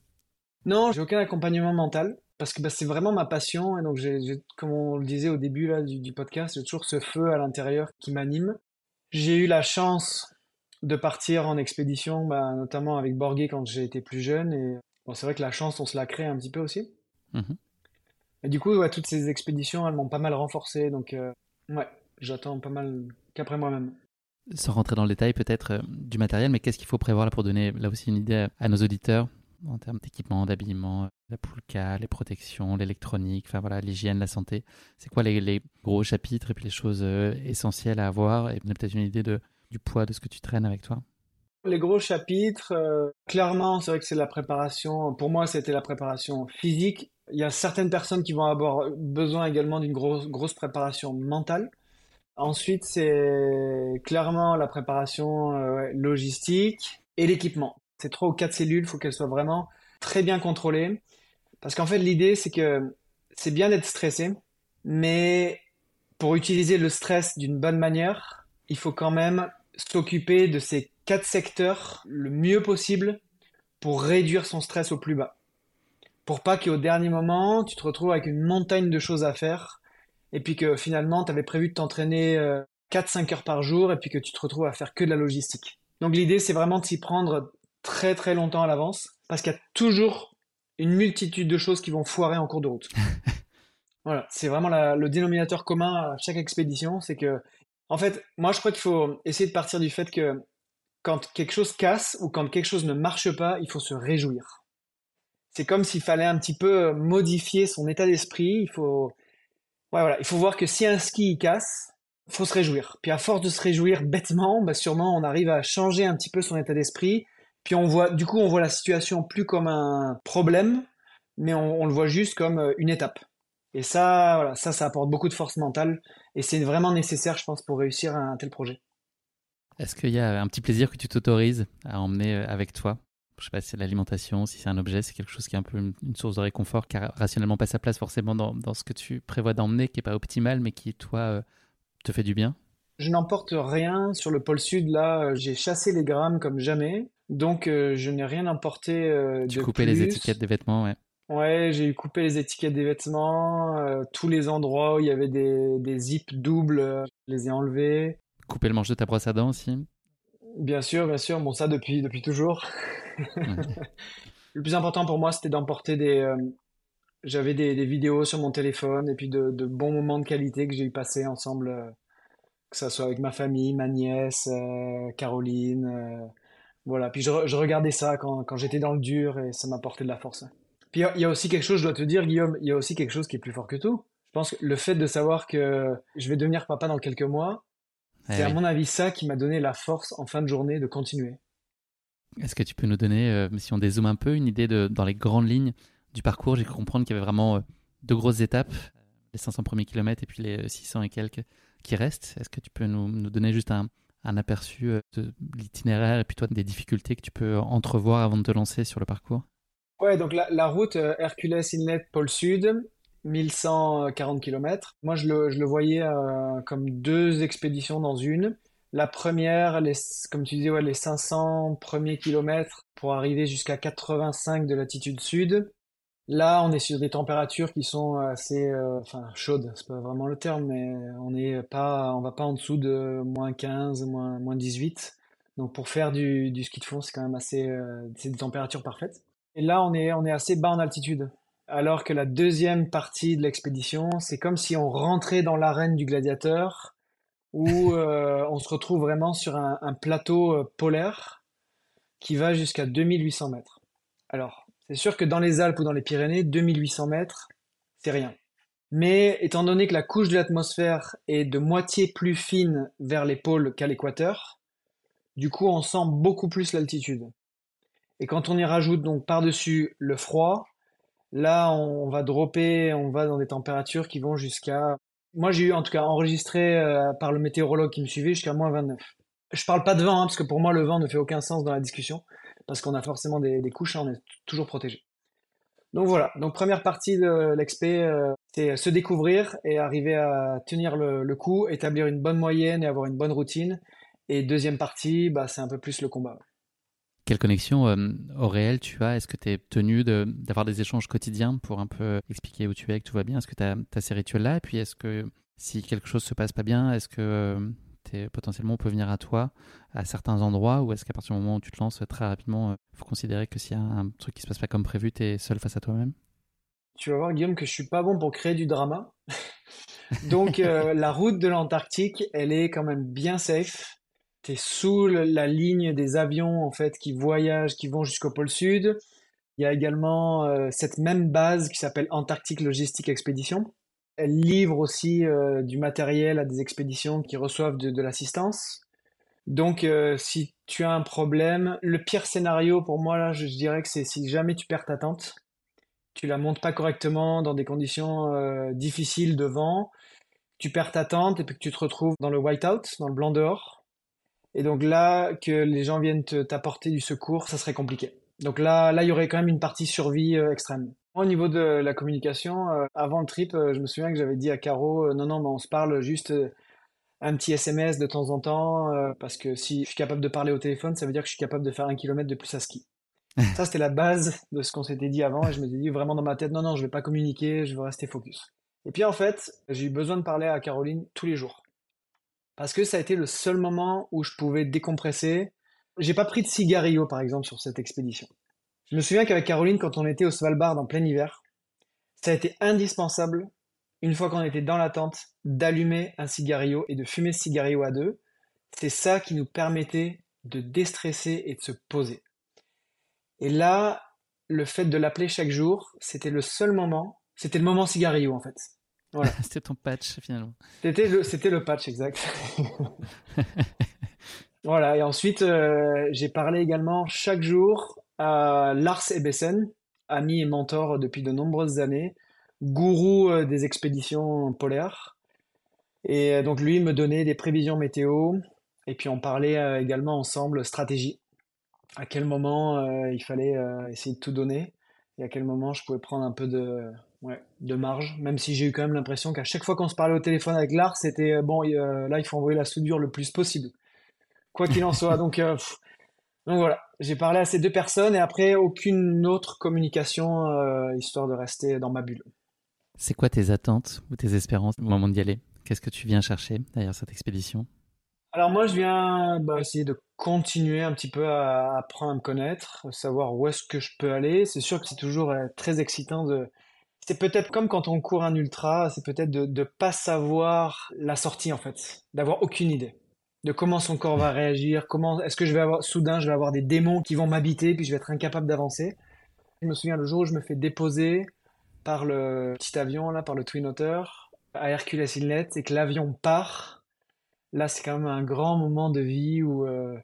Non, j'ai aucun accompagnement mental parce que bah, c'est vraiment ma passion et donc j'ai, comme on le disait au début là, du, du podcast, j'ai toujours ce feu à l'intérieur qui m'anime. J'ai eu la chance de partir en expédition, bah, notamment avec Borgé quand j'ai été plus jeune. Et bon, c'est vrai que la chance, on se la crée un petit peu aussi. Mhm. Et du coup, toutes ces expéditions, elles m'ont pas mal renforcé. Donc, euh, ouais, j'attends pas mal qu'après moi-même. Sans rentrer dans le détail peut-être euh, du matériel, mais qu'est-ce qu'il faut prévoir là pour donner là aussi une idée à nos auditeurs en termes d'équipement, d'habillement, la poulka, les protections, l'électronique, enfin voilà, l'hygiène, la santé. C'est quoi les, gros chapitres et puis les choses euh, essentielles à avoir? Et peut-être une idée du poids de ce que tu traînes avec toi? Les gros chapitres, euh, clairement, c'est vrai que c'est la préparation. Pour moi, c'était la préparation physique. Il y a certaines personnes qui vont avoir besoin également d'une grosse, grosse préparation mentale. Ensuite, c'est clairement la préparation euh, logistique et l'équipement. Ces trois ou quatre cellules, il faut qu'elles soient vraiment très bien contrôlées. Parce qu'en fait, l'idée, c'est que c'est bien d'être stressé, mais pour utiliser le stress d'une bonne manière, il faut quand même s'occuper de ces quatre secteurs le mieux possible pour réduire son stress au plus bas. Pour pas qu'au dernier moment, tu te retrouves avec une montagne de choses à faire et puis que finalement, tu avais prévu de t'entraîner 4-5 euh, heures par jour et puis que tu te retrouves à faire que de la logistique. Donc l'idée, c'est vraiment de s'y prendre très très longtemps à l'avance parce qu'il y a toujours une multitude de choses qui vont foirer en cours de route. voilà, c'est vraiment le dénominateur commun à chaque expédition, c'est que en fait, moi, je crois qu'il faut essayer de partir du fait que quand quelque chose casse ou quand quelque chose ne marche pas, il faut se réjouir. C'est comme s'il fallait un petit peu modifier son état d'esprit. Il faut, ouais, voilà, il faut voir que si un ski casse, il faut se réjouir. Puis à force de se réjouir bêtement, bah sûrement on arrive à changer un petit peu son état d'esprit. Puis on voit, du coup, on voit la situation plus comme un problème, mais on le voit juste comme euh, une étape. Et ça, ça, ça apporte beaucoup de force mentale et c'est vraiment nécessaire, je pense, pour réussir un tel projet. Est-ce qu'il y a un petit plaisir que tu t'autorises à emmener euh, avec toi? Je sais pas si c'est l'alimentation, si c'est un objet, c'est quelque chose qui est un peu une, source de réconfort, qui a rationnellement pas sa place forcément dans, dans ce que tu prévois d'emmener, qui est pas optimal, mais qui, toi, euh, te fait du bien? Je n'emporte rien sur le pôle sud. Là, euh, j'ai chassé les grammes comme jamais. Donc, je n'ai rien emporté tu coupais les étiquettes des vêtements, ouais. Ouais, j'ai coupé les étiquettes des vêtements, euh, tous les endroits où il y avait des, des zips doubles, euh, je les ai enlevés. Couper le manche de ta brosse à dents aussi? Bien sûr, bien sûr, bon ça depuis, depuis toujours. le plus important pour moi, c'était d'emporter des... Euh, j'avais des, des, vidéos sur mon téléphone et puis de, de bons moments de qualité que j'ai eu passé ensemble, que ce soit avec ma famille, ma nièce, Caroline. voilà, puis je, je regardais ça quand, quand j'étais dans le dur et ça m'apportait de la force. Puis il y a aussi quelque chose, je dois te dire, Guillaume, il y a aussi quelque chose qui est plus fort que tout. Je pense que le fait de savoir que je vais devenir papa dans quelques mois, eh c'est à mon avis ça qui m'a donné la force en fin de journée de continuer. Est-ce que tu peux nous donner, euh, si on dézoome un peu, une idée de, dans les grandes lignes du parcours J'ai cru comprendre qu'il y avait vraiment euh, deux grosses étapes, les 500 premiers kilomètres et puis les 600 et quelques qui restent. Est-ce que tu peux nous, nous donner juste un, un aperçu euh, de l'itinéraire et puis toi des difficultés que tu peux entrevoir avant de te lancer sur le parcours? Ouais, donc la, route euh, Hercules Inlet Pôle Sud, 1140 km. Moi, je le, voyais euh, comme deux expéditions dans une. La première, comme tu disais, les 500 premiers kilomètres pour arriver jusqu'à 85 de latitude sud. Là, on est sur des températures qui sont assez, euh, enfin, chaudes, c'est pas vraiment le terme, mais on est pas, on va pas en dessous de moins 15, moins, moins 18. Donc, pour faire du, ski de fond, c'est quand même assez, c'est des températures parfaites. Et là, on est assez bas en altitude. Alors que la deuxième partie de l'expédition, c'est comme si on rentrait dans l'arène du gladiateur, où euh, on se retrouve vraiment sur un, plateau euh, polaire qui va jusqu'à 2800 mètres. Alors, c'est sûr que dans les Alpes ou dans les Pyrénées, 2800 mètres, c'est rien. Mais étant donné que la couche de l'atmosphère est de moitié plus fine vers les pôles qu'à l'équateur, du coup on sent beaucoup plus l'altitude. Et quand on y rajoute donc par-dessus le froid, là on va dropper, on va dans des températures qui vont jusqu'à... Moi j'ai eu en tout cas enregistré euh, par le météorologue qui me suivait jusqu'à moins 29. Je parle pas de vent, hein, parce que pour moi le vent ne fait aucun sens dans la discussion, parce qu'on a forcément des, couches, hein, on est toujours protégé. Donc voilà, donc première partie de l'expé, euh, c'est se découvrir et arriver à tenir le, le, coup, établir une bonne moyenne et avoir une bonne routine. Et deuxième partie, bah, c'est un peu plus le combat. Quelle connexion euh, au réel tu as? Est-ce que tu es tenu d'avoir des échanges quotidiens pour un peu expliquer où tu es, que tout va bien? Est-ce que tu as, ces rituels-là? Et puis, est-ce que si quelque chose se passe pas bien, est-ce que euh, potentiellement on peut venir à toi à certains endroits? Ou est-ce qu'à partir du moment où tu te lances très rapidement, il euh, faut considérer que s'il y a un truc qui se passe pas comme prévu, tu es seul face à toi-même? Tu vas voir, Guillaume, que je suis pas bon pour créer du drama. Donc, la route de l'Antarctique, elle est quand même bien safe tu es sous la ligne des avions en fait qui voyagent, qui vont jusqu'au pôle sud. Il y a également euh, cette même base qui s'appelle Antarctic Logistic Expedition. Elle livre aussi euh, du matériel à des expéditions qui reçoivent de, l'assistance. Donc, euh, si tu as un problème, le pire scénario pour moi, là, je, dirais que c'est si jamais tu perds ta tente, tu la montes pas correctement dans des conditions difficiles de vent, tu perds ta tente et puis que tu te retrouves dans le whiteout, dans le blanc dehors. Et donc là, que les gens viennent te- t'apporter du secours, ça serait compliqué. Donc là, là, il y aurait quand même une partie survie euh, extrême. Au niveau de la communication, euh, avant le trip, euh, je me souviens que j'avais dit à Caro, non, non, mais on se parle juste un petit SMS de temps en temps, parce que si je suis capable de parler au téléphone, ça veut dire que je suis capable de faire un kilomètre de plus à ski. Ça, c'était la base de ce qu'on s'était dit avant, et je m'étais dit vraiment dans ma tête, non, non, je vais pas communiquer, je veux rester focus. Et puis en fait, j'ai eu besoin de parler à Caroline tous les jours. Parce que ça a été le seul moment où je pouvais décompresser. J'ai pas pris de cigarillo, par exemple, sur cette expédition. Je me souviens qu'avec Caroline, quand on était au Svalbard en plein hiver, ça a été indispensable, une fois qu'on était dans la tente, d'allumer un cigarillo et de fumer ce cigarillo à deux. C'est ça qui nous permettait de déstresser et de se poser. Et là, le fait de l'appeler chaque jour, c'était le seul moment, c'était le moment cigarillo en fait. Voilà. C'était ton patch finalement. C'était le, c'était le patch exact. Voilà, et ensuite, euh, j'ai parlé également chaque jour à Lars Ebbesen, ami et mentor depuis de nombreuses années, gourou euh, des expéditions polaires. Et euh, donc lui me donnait des prévisions météo, et puis on parlait également ensemble stratégie. À quel moment il fallait essayer de tout donner, et à quel moment je pouvais prendre un peu de, ouais, de marge, même si j'ai eu quand même l'impression qu'à chaque fois qu'on se parlait au téléphone avec Lars, c'était euh, bon, euh, là il faut envoyer la soudure le plus possible quoi qu'il en soit. Donc, euh, donc voilà, j'ai parlé à ces deux personnes et après aucune autre communication euh, histoire de rester dans ma bulle. C'est quoi tes attentes ou tes espérances au moment d'y aller? Qu'est-ce que tu viens chercher derrière cette expédition? Alors moi, je viens bah, essayer de continuer un petit peu à apprendre à me connaître, savoir où est-ce que je peux aller. C'est sûr que c'est toujours très excitant de... C'est peut-être comme quand on court un ultra, c'est peut-être de ne pas savoir la sortie en fait, d'avoir aucune idée de comment son corps va réagir, comment est-ce que je vais avoir soudain je vais avoir des démons qui vont m'habiter puis je vais être incapable d'avancer. Je me souviens le jour où je me fais déposer par le petit avion là, par le Twin Otter à Hercules Inlet et que l'avion part. Là, c'est quand même un grand moment de vie où euh,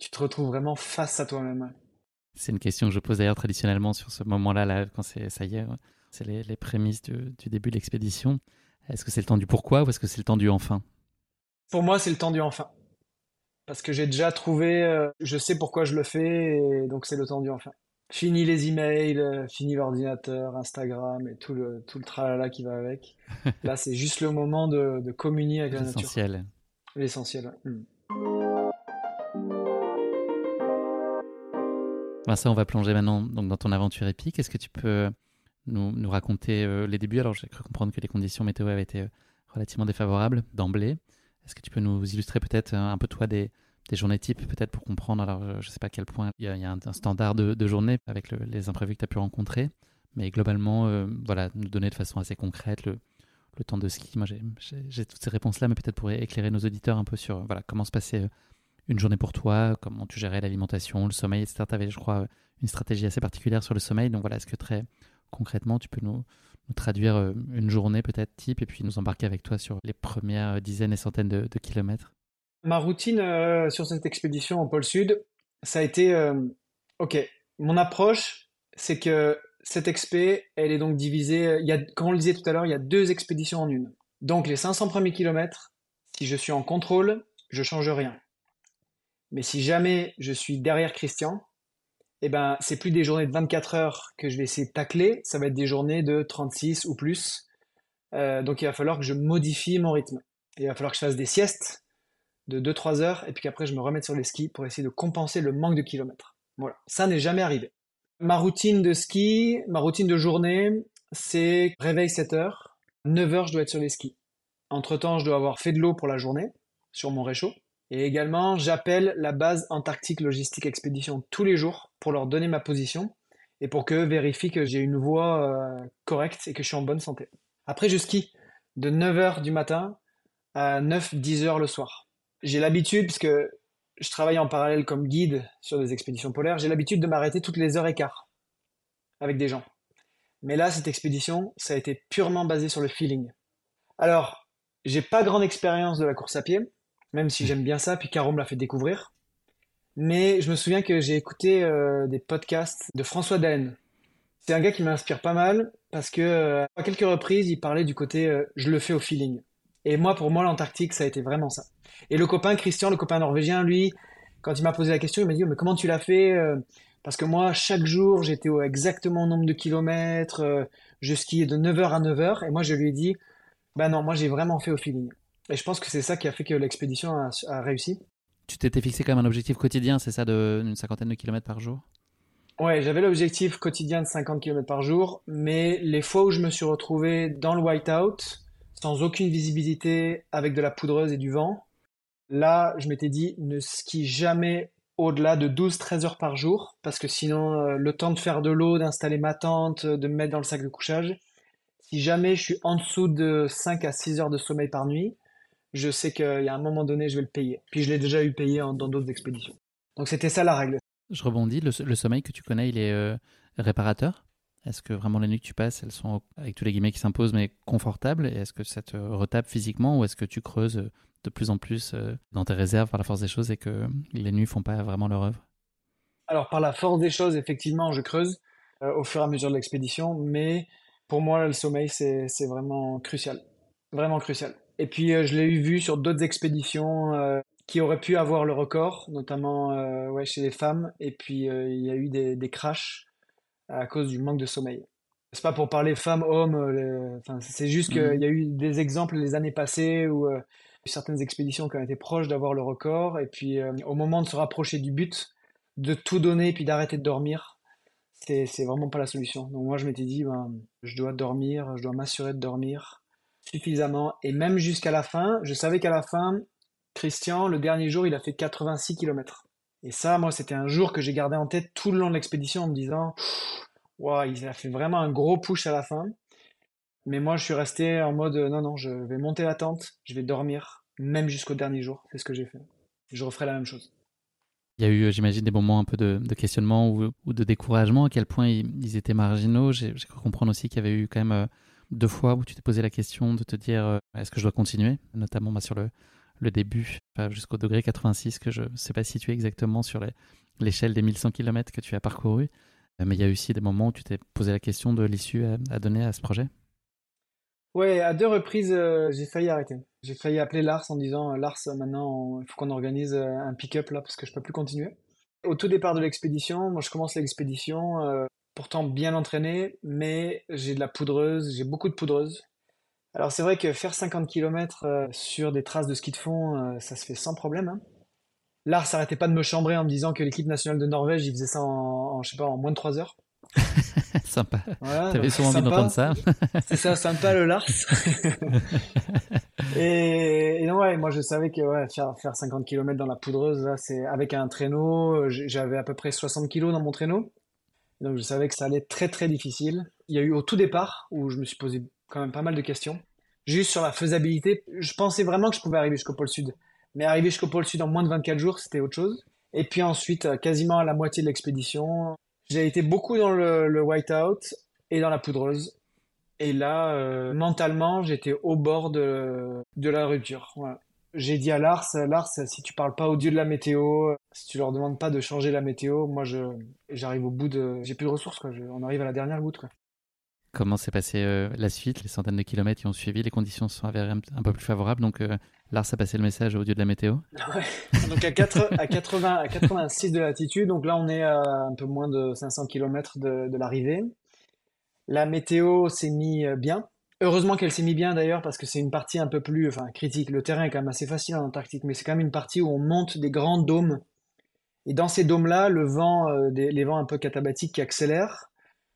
tu te retrouves vraiment face à toi-même. C'est une question que je pose d'ailleurs traditionnellement sur ce moment-là, là, quand c'est ça y est, ouais. C'est les, les prémices du, du début de l'expédition. Est-ce que c'est le temps du pourquoi ou est-ce que c'est le temps du enfin? Pour moi, c'est le temps du enfin. Parce que j'ai déjà trouvé, euh, je sais pourquoi je le fais, et donc c'est le temps du enfin. Fini les emails, euh, fini l'ordinateur, Instagram et tout le, tout le tralala qui va avec. Là, c'est juste le moment de, de communier avec la nature. L'essentiel. L'essentiel. Mm. Vincent, on va plonger maintenant donc, dans ton aventure épique. Est-ce que tu peux nous, raconter euh, les débuts Alors, j'ai cru comprendre que les conditions météo avaient été euh, relativement défavorables d'emblée. Est-ce que tu peux nous illustrer peut-être euh, un peu toi des, journées types, peut-être pour comprendre? Alors, je ne sais pas à quel point il y a, un, standard de, journée avec le- les imprévus que tu as pu rencontrer, mais globalement, voilà, nous donner de façon assez concrète le, temps de ski. Moi, j'ai- toutes ces réponses-là, mais peut-être pour éclairer nos auditeurs un peu sur voilà, comment se passait une journée pour toi, comment tu gérais l'alimentation, le sommeil, etc. Tu avais, je crois, une stratégie assez particulière sur le sommeil. Donc voilà, est-ce que très concrètement, tu peux nous, traduire euh, une journée peut-être type et puis nous embarquer avec toi sur les premières dizaines et centaines de, kilomètres Ma routine euh, sur cette expédition au pôle Sud, ça a été, euh, ok, mon approche, c'est que cette expé, elle est donc divisée, il y a, comme on le disait tout à l'heure, il y a deux expéditions en une. Donc les 500 premiers kilomètres, si je suis en contrôle, je change rien. Mais si jamais je suis derrière Christian, eh ben, c'est plus des journées de 24 heures que je vais essayer de tacler, ça va être des journées de 36 ou plus. Euh, donc il va falloir que je modifie mon rythme. Il va falloir que je fasse des siestes de 2-3 heures et puis qu'après je me remette sur les skis pour essayer de compenser le manque de kilomètres. Voilà, ça n'est jamais arrivé. Ma routine de ski, ma routine de journée, c'est réveil 7 heures, 9 heures je dois être sur les skis. Entre-temps, je dois avoir fait de l'eau pour la journée sur mon réchaud. Et également, j'appelle la base Antarctique Logistique Expédition tous les jours pour leur donner ma position et pour qu'eux vérifient que j'ai une voie euh, correcte et que je suis en bonne santé. Après, je skie de 9h du matin à 9-10 heures le soir. J'ai l'habitude, puisque je travaille en parallèle comme guide sur des expéditions polaires, j'ai l'habitude de m'arrêter toutes les heures et quart. avec des gens. Mais là, cette expédition, ça a été purement basé sur le feeling. Alors, j'ai pas grande expérience de la course à pied, même si j'aime bien ça, puis Caro me l'a fait découvrir. Mais je me souviens que j'ai écouté euh, des podcasts de François Daen. C'est un gars qui m'inspire pas mal parce que euh, à quelques reprises, il parlait du côté euh, je le fais au feeling. Et moi, pour moi, l'Antarctique, ça a été vraiment ça. Et le copain Christian, le copain norvégien, lui, quand il m'a posé la question, il m'a dit mais comment tu l'as fait Parce que moi, chaque jour, j'étais au exactement nombre de kilomètres, je skiais de 9h à 9h, et moi, je lui ai dit ben non, moi j'ai vraiment fait au feeling. Et je pense que c'est ça qui a fait que l'expédition a, réussi. Tu t'étais fixé comme un objectif quotidien, c'est ça, d'une cinquantaine de kilomètres par jour? Ouais, j'avais l'objectif quotidien de 50 km par jour, mais les fois où je me suis retrouvé dans le whiteout, sans aucune visibilité, avec de la poudreuse et du vent, là, je m'étais dit, ne skie jamais au-delà de 12-13 heures par jour, parce que sinon, euh, le temps de faire de l'eau, d'installer ma tente, de me mettre dans le sac de couchage, si jamais je suis en dessous de 5 à 6 heures de sommeil par nuit, je sais qu'il y a un moment donné, je vais le payer. Puis je l'ai déjà eu payé dans d'autres expéditions. Donc c'était ça la règle. Je rebondis, le, sommeil que tu connais, il est euh, réparateur? Est-ce que vraiment les nuits que tu passes, elles sont, avec tous les guillemets qui s'imposent, mais confortables? Et est-ce que ça te retape physiquement ou est-ce que tu creuses euh, de plus en plus euh, dans tes réserves par la force des choses et que les nuits font pas vraiment leur œuvre? Alors par la force des choses, effectivement, je creuse au fur et à mesure de l'expédition, mais pour moi, le sommeil, c'est vraiment crucial. Vraiment crucial. Et puis, euh, je l'ai eu vu sur d'autres expéditions euh, qui auraient pu avoir le record, notamment euh, ouais, chez les femmes. Et puis, il y a eu des, des crashs à cause du manque de sommeil. C'est pas pour parler femmes, hommes, enfin, c'est juste qu'il mmh. y a eu des exemples les années passées où certaines expéditions qui ont été proches d'avoir le record. Et puis, au moment de se rapprocher du but, de tout donner et puis d'arrêter de dormir, c'est vraiment pas la solution. Donc moi je m'étais dit, ben, je dois dormir, je dois m'assurer de dormir suffisamment. Et même jusqu'à la fin, je savais qu'à la fin, Christian, le dernier jour, il a fait 86 km. Et ça, moi, c'était un jour que j'ai gardé en tête tout le long de l'expédition en me disant, wow, il a fait vraiment un gros push à la fin. Mais moi, je suis resté en mode, non, non, je vais monter la tente, je vais dormir, même jusqu'au dernier jour. C'est ce que j'ai fait. Je referai la même chose. Il y a eu, j'imagine, des moments un peu de, questionnement ou, de découragement, à quel point ils, étaient marginaux. J'ai cru comprendre aussi qu'il y avait eu quand même euh, deux fois où tu t'es posé la question de te dire euh, est-ce que je dois continuer, notamment bah, sur le, le début, jusqu'au degré 86, que je ne sais pas situer exactement sur l'échelle des 1100 km que tu as parcouru. Euh, mais il y a aussi des moments où tu t'es posé la question de l'issue à, donner à ce projet Ouais, à deux reprises, j'ai failli arrêter. J'ai failli appeler Lars en disant Lars, maintenant, il faut qu'on organise euh, un pick-up là parce que je peux plus continuer. Au tout départ de l'expédition, moi je commence l'expédition, euh, pourtant bien entraîné, mais j'ai de la poudreuse, j'ai beaucoup de poudreuse. Alors c'est vrai que faire 50 km euh, sur des traces de ski de fond, ça se fait sans problème. Hein. Lars s'arrêtait pas de me chambrer en me disant que l'équipe nationale de Norvège, il faisait ça en, je sais pas, en moins de 3 heures. sympa. T'avais souvent envie d'entendre ça. c'est ça, sympa le Lars. et, et ouais, moi je savais que ouais, faire, faire 50 km dans la poudreuse, là, c'est avec un traîneau, j'avais à peu près 60 kg dans mon traîneau. Donc je savais que ça allait être très très difficile. Il y a eu au tout départ où je me suis posé quand même pas mal de questions. Juste sur la faisabilité, je pensais vraiment que je pouvais arriver jusqu'au pôle sud. Mais arriver jusqu'au pôle sud en moins de 24 jours, c'était autre chose. Et puis ensuite, quasiment à la moitié de l'expédition, j'ai été beaucoup dans le, le whiteout et dans la poudreuse. Et là, euh, mentalement, j'étais au bord de, de la rupture. J'ai dit à Lars, Lars, si tu parles pas au dieu de la météo, si tu leur demandes pas de changer la météo, moi, je, j'arrive au bout de, j'ai plus de ressources, quoi. on arrive à la dernière goutte, quoi. Comment s'est passée euh, la suite? Les centaines de kilomètres qui ont suivi, les conditions se sont avérées un, peu plus favorables. Donc, euh, Lars a passé le message au dieu de la météo. Ouais. Donc, à, 4, à, 80, à 86 de latitude, donc là, on est à un peu moins de 500 km de, de l'arrivée. La météo s'est mis euh, bien. Heureusement qu'elle s'est mis bien d'ailleurs, parce que c'est une partie un peu plus enfin, critique. Le terrain est quand même assez facile en Antarctique, mais c'est quand même une partie où on monte des grands dômes. Et dans ces dômes-là, le vent, les vents un peu catabatiques qui accélèrent,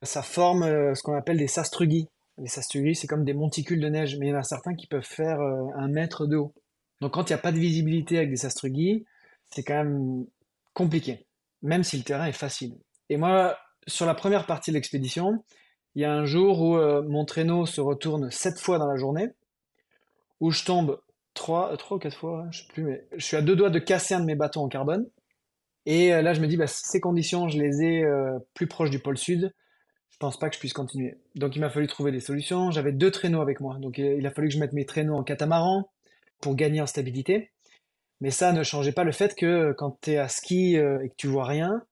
ça forme euh, ce qu'on appelle des sastrugi. Les sastrugi, c'est comme des monticules de neige, mais il y en a certains qui peuvent faire euh, un mètre de haut. Donc quand il n'y a pas de visibilité avec des sastrugi, c'est quand même compliqué, même si le terrain est facile. Et moi, sur la première partie de l'expédition, il y a un jour où euh, mon traîneau se retourne sept fois dans la journée, où je tombe trois, trois ou quatre fois, je sais plus, mais je suis à deux doigts de casser un de mes bâtons en carbone. Et là, je me dis, bah, ces conditions, je les ai plus proches du pôle sud je pense pas que je puisse continuer. Donc il m'a fallu trouver des solutions. J'avais deux traîneaux avec moi, donc il a fallu que je mette mes traîneaux en catamaran pour gagner en stabilité. Mais ça ne changeait pas le fait que quand tu es à ski euh, et que tu vois rien,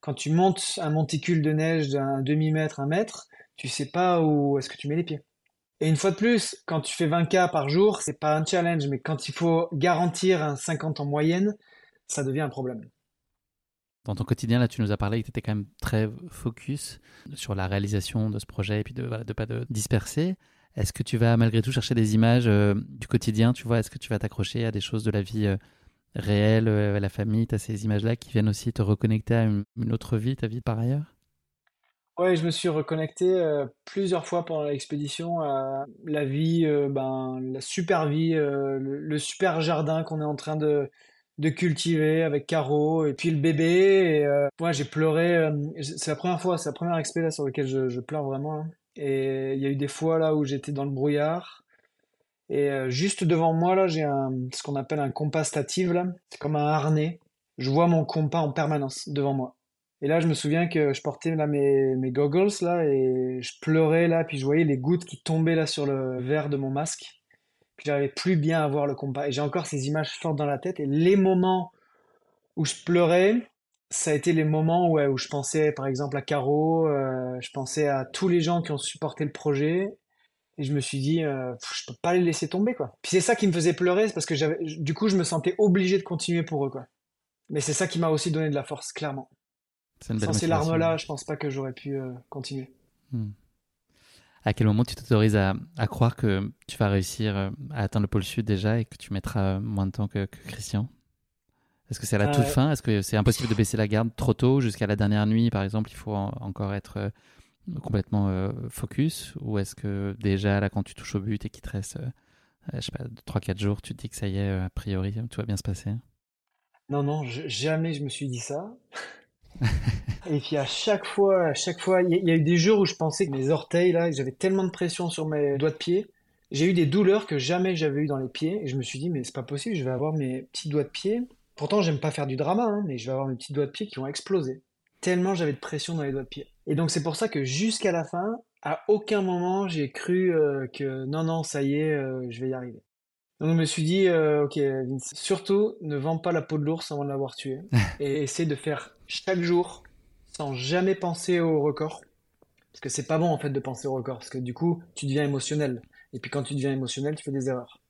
quand tu montes un monticule de neige d'un demi-mètre, un mètre, tu sais pas où est-ce que tu mets les pieds. Et une fois de plus, quand tu fais 20K par jour, c'est pas un challenge, mais quand il faut garantir un 50 en moyenne, ça devient un problème. Dans ton quotidien, là, tu nous as parlé que tu étais quand même très focus sur la réalisation de ce projet et puis de ne pas de disperser. Est-ce que tu vas malgré tout chercher des images euh, du quotidien Tu vois, est-ce que tu vas t'accrocher à des choses de la vie euh, réelle, euh, à la famille? Tu as ces images-là qui viennent aussi te reconnecter à une, autre vie, ta vie par ailleurs? Ouais, je me suis reconnecté plusieurs fois pendant l'expédition à la vie, ben, la super vie, le, super jardin qu'on est en train de, de cultiver avec Caro et puis le bébé. Et, moi, j'ai pleuré. c'est la première fois, c'est la première expé sur laquelle je, pleure vraiment. Et il y a eu des fois là où j'étais dans le brouillard. Et euh, juste devant moi, là, j'ai ce qu'on appelle un compas statif, là. C'est comme un harnais. Je vois mon compas en permanence devant moi. Et là, je me souviens que je portais là mes, mes goggles, là, et je pleurais, là, puis je voyais les gouttes qui tombaient, là, sur le verre de mon masque. Puis j'arrivais plus bien à voir le compas. Et j'ai encore ces images fortes dans la tête. Et les moments où je pleurais, ça a été les moments où, où je pensais par exemple à Caro, euh, je pensais à tous les gens qui ont supporté le projet et je me suis dit euh, je peux pas les laisser tomber quoi. Puis c'est ça qui me faisait pleurer, c'est parce que j'avais du coup je me sentais obligé de continuer pour eux quoi. Mais c'est ça qui m'a aussi donné de la force clairement. Sans ces larmes là, je pense pas que j'aurais pu euh, continuer. Hmm. À quel moment tu t'autorises à, à, croire que tu vas réussir à atteindre le pôle sud déjà et que tu mettras moins de temps que Christian? Est-ce que c'est à la toute euh, fin? Est-ce que c'est impossible de baisser la garde trop tôt jusqu'à la dernière nuit, par exemple? Il faut encore être euh, complètement euh, focus? Ou est-ce que déjà, là, quand tu touches au but et qu'il te reste, je sais pas, 3-4 jours, tu te dis que ça y est, a priori, tout va bien se passer? Non, non, jamais je me suis dit ça. et puis à chaque fois, à chaque fois, il y, a eu des jours où je pensais que mes orteils, là, j'avais tellement de pression sur mes doigts de pied. J'ai eu des douleurs que jamais j'avais eu dans les pieds. Et je me suis dit, mais c'est pas possible, je vais avoir mes petits doigts de pied Pourtant, j'aime pas faire du drama, hein, mais je vais avoir mes petits doigts de pied qui vont exploser. Tellement j'avais de pression dans les doigts de pied. Et donc, c'est pour ça que jusqu'à la fin, à aucun moment, j'ai cru euh, que non, non, ça y est, euh, je vais y arriver. Donc, je me suis dit, euh, ok, Vince, surtout, ne vends pas la peau de l'ours avant de l'avoir tué. et essaie de faire chaque jour sans jamais penser au record. Parce que c'est pas bon, en fait, de penser au record. Parce que du coup, tu deviens émotionnel. Et puis, quand tu deviens émotionnel, tu fais des erreurs.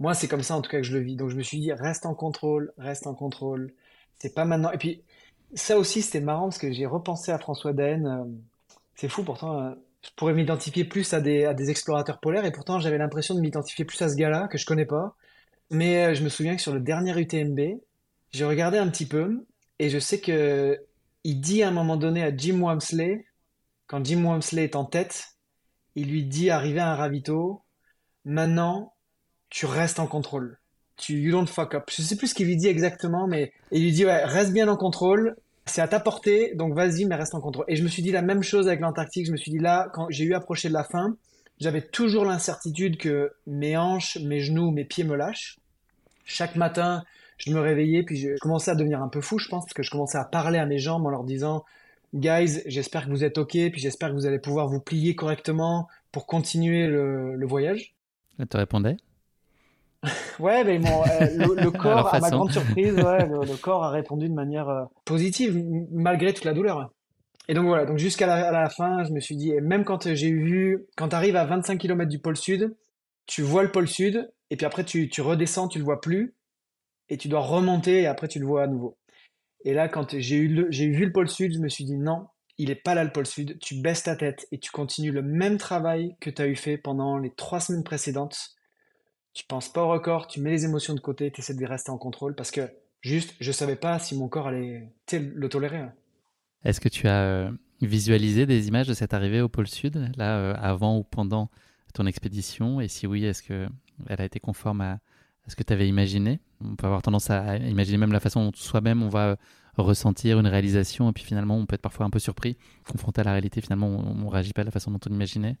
Moi, c'est comme ça en tout cas que je le vis. Donc je me suis dit, reste en contrôle, reste en contrôle. C'est pas maintenant. Et puis, ça aussi, c'était marrant parce que j'ai repensé à François Daen. Euh, c'est fou, pourtant, euh, je pourrais m'identifier plus à des, explorateurs polaires et pourtant j'avais l'impression de m'identifier plus à ce gars-là que je connais pas. Mais euh, je me souviens que sur le dernier UTMB, j'ai regardé un petit peu et je sais que il dit à un moment donné à Jim Wamsley, quand Jim Wamsley est en tête, il lui dit arrivé à un ravito, maintenant tu restes en contrôle. Tu you don't fuck up. Je sais plus ce qu'il lui dit exactement, mais il lui dit ouais, reste bien en contrôle. C'est à ta portée, donc vas-y, mais reste en contrôle. Et je me suis dit la même chose avec l'Antarctique. Je me suis dit là, quand j'ai eu approché de la fin, j'avais toujours l'incertitude que mes hanches, mes genoux, mes pieds me lâchent. Chaque matin, je me réveillais, puis je commençais à devenir un peu fou, je pense, parce que je commençais à parler à mes jambes en leur disant Guys, j'espère que vous êtes OK, puis j'espère que vous allez pouvoir vous plier correctement pour continuer le, le voyage. Elle te répondait? Ouais, mais euh, le, corps, à ma grande surprise, le, corps a répondu de manière euh, positive, malgré toute la douleur. Et donc voilà, donc jusqu'à la, fin, je me suis dit, et même quand j'ai vu, quand tu arrives à 25 km du pôle sud, tu vois le pôle sud, et puis après tu, tu redescends, tu le vois plus, et tu dois remonter, et après tu le vois à nouveau. Et là, quand j'ai eu j'ai vu le pôle sud, je me suis dit, non, il est pas là le pôle sud, tu baisses ta tête, et tu continues le même travail que tu as eu fait pendant les trois semaines précédentes tu penses pas au record, tu mets les émotions de côté, tu essaies de rester en contrôle parce que juste, je savais pas si mon corps allait le tolérer. Hein. Est-ce que tu as euh, visualisé des images de cette arrivée au pôle Sud, là, euh, avant ou pendant ton expédition? Et si oui, est-ce qu'elle a été conforme à, ce que tu avais imaginé? On peut avoir tendance à imaginer même la façon dont soi-même on va ressentir une réalisation et puis finalement on peut être parfois un peu surpris, confronté à la réalité, finalement on ne réagit pas de la façon dont on imaginait.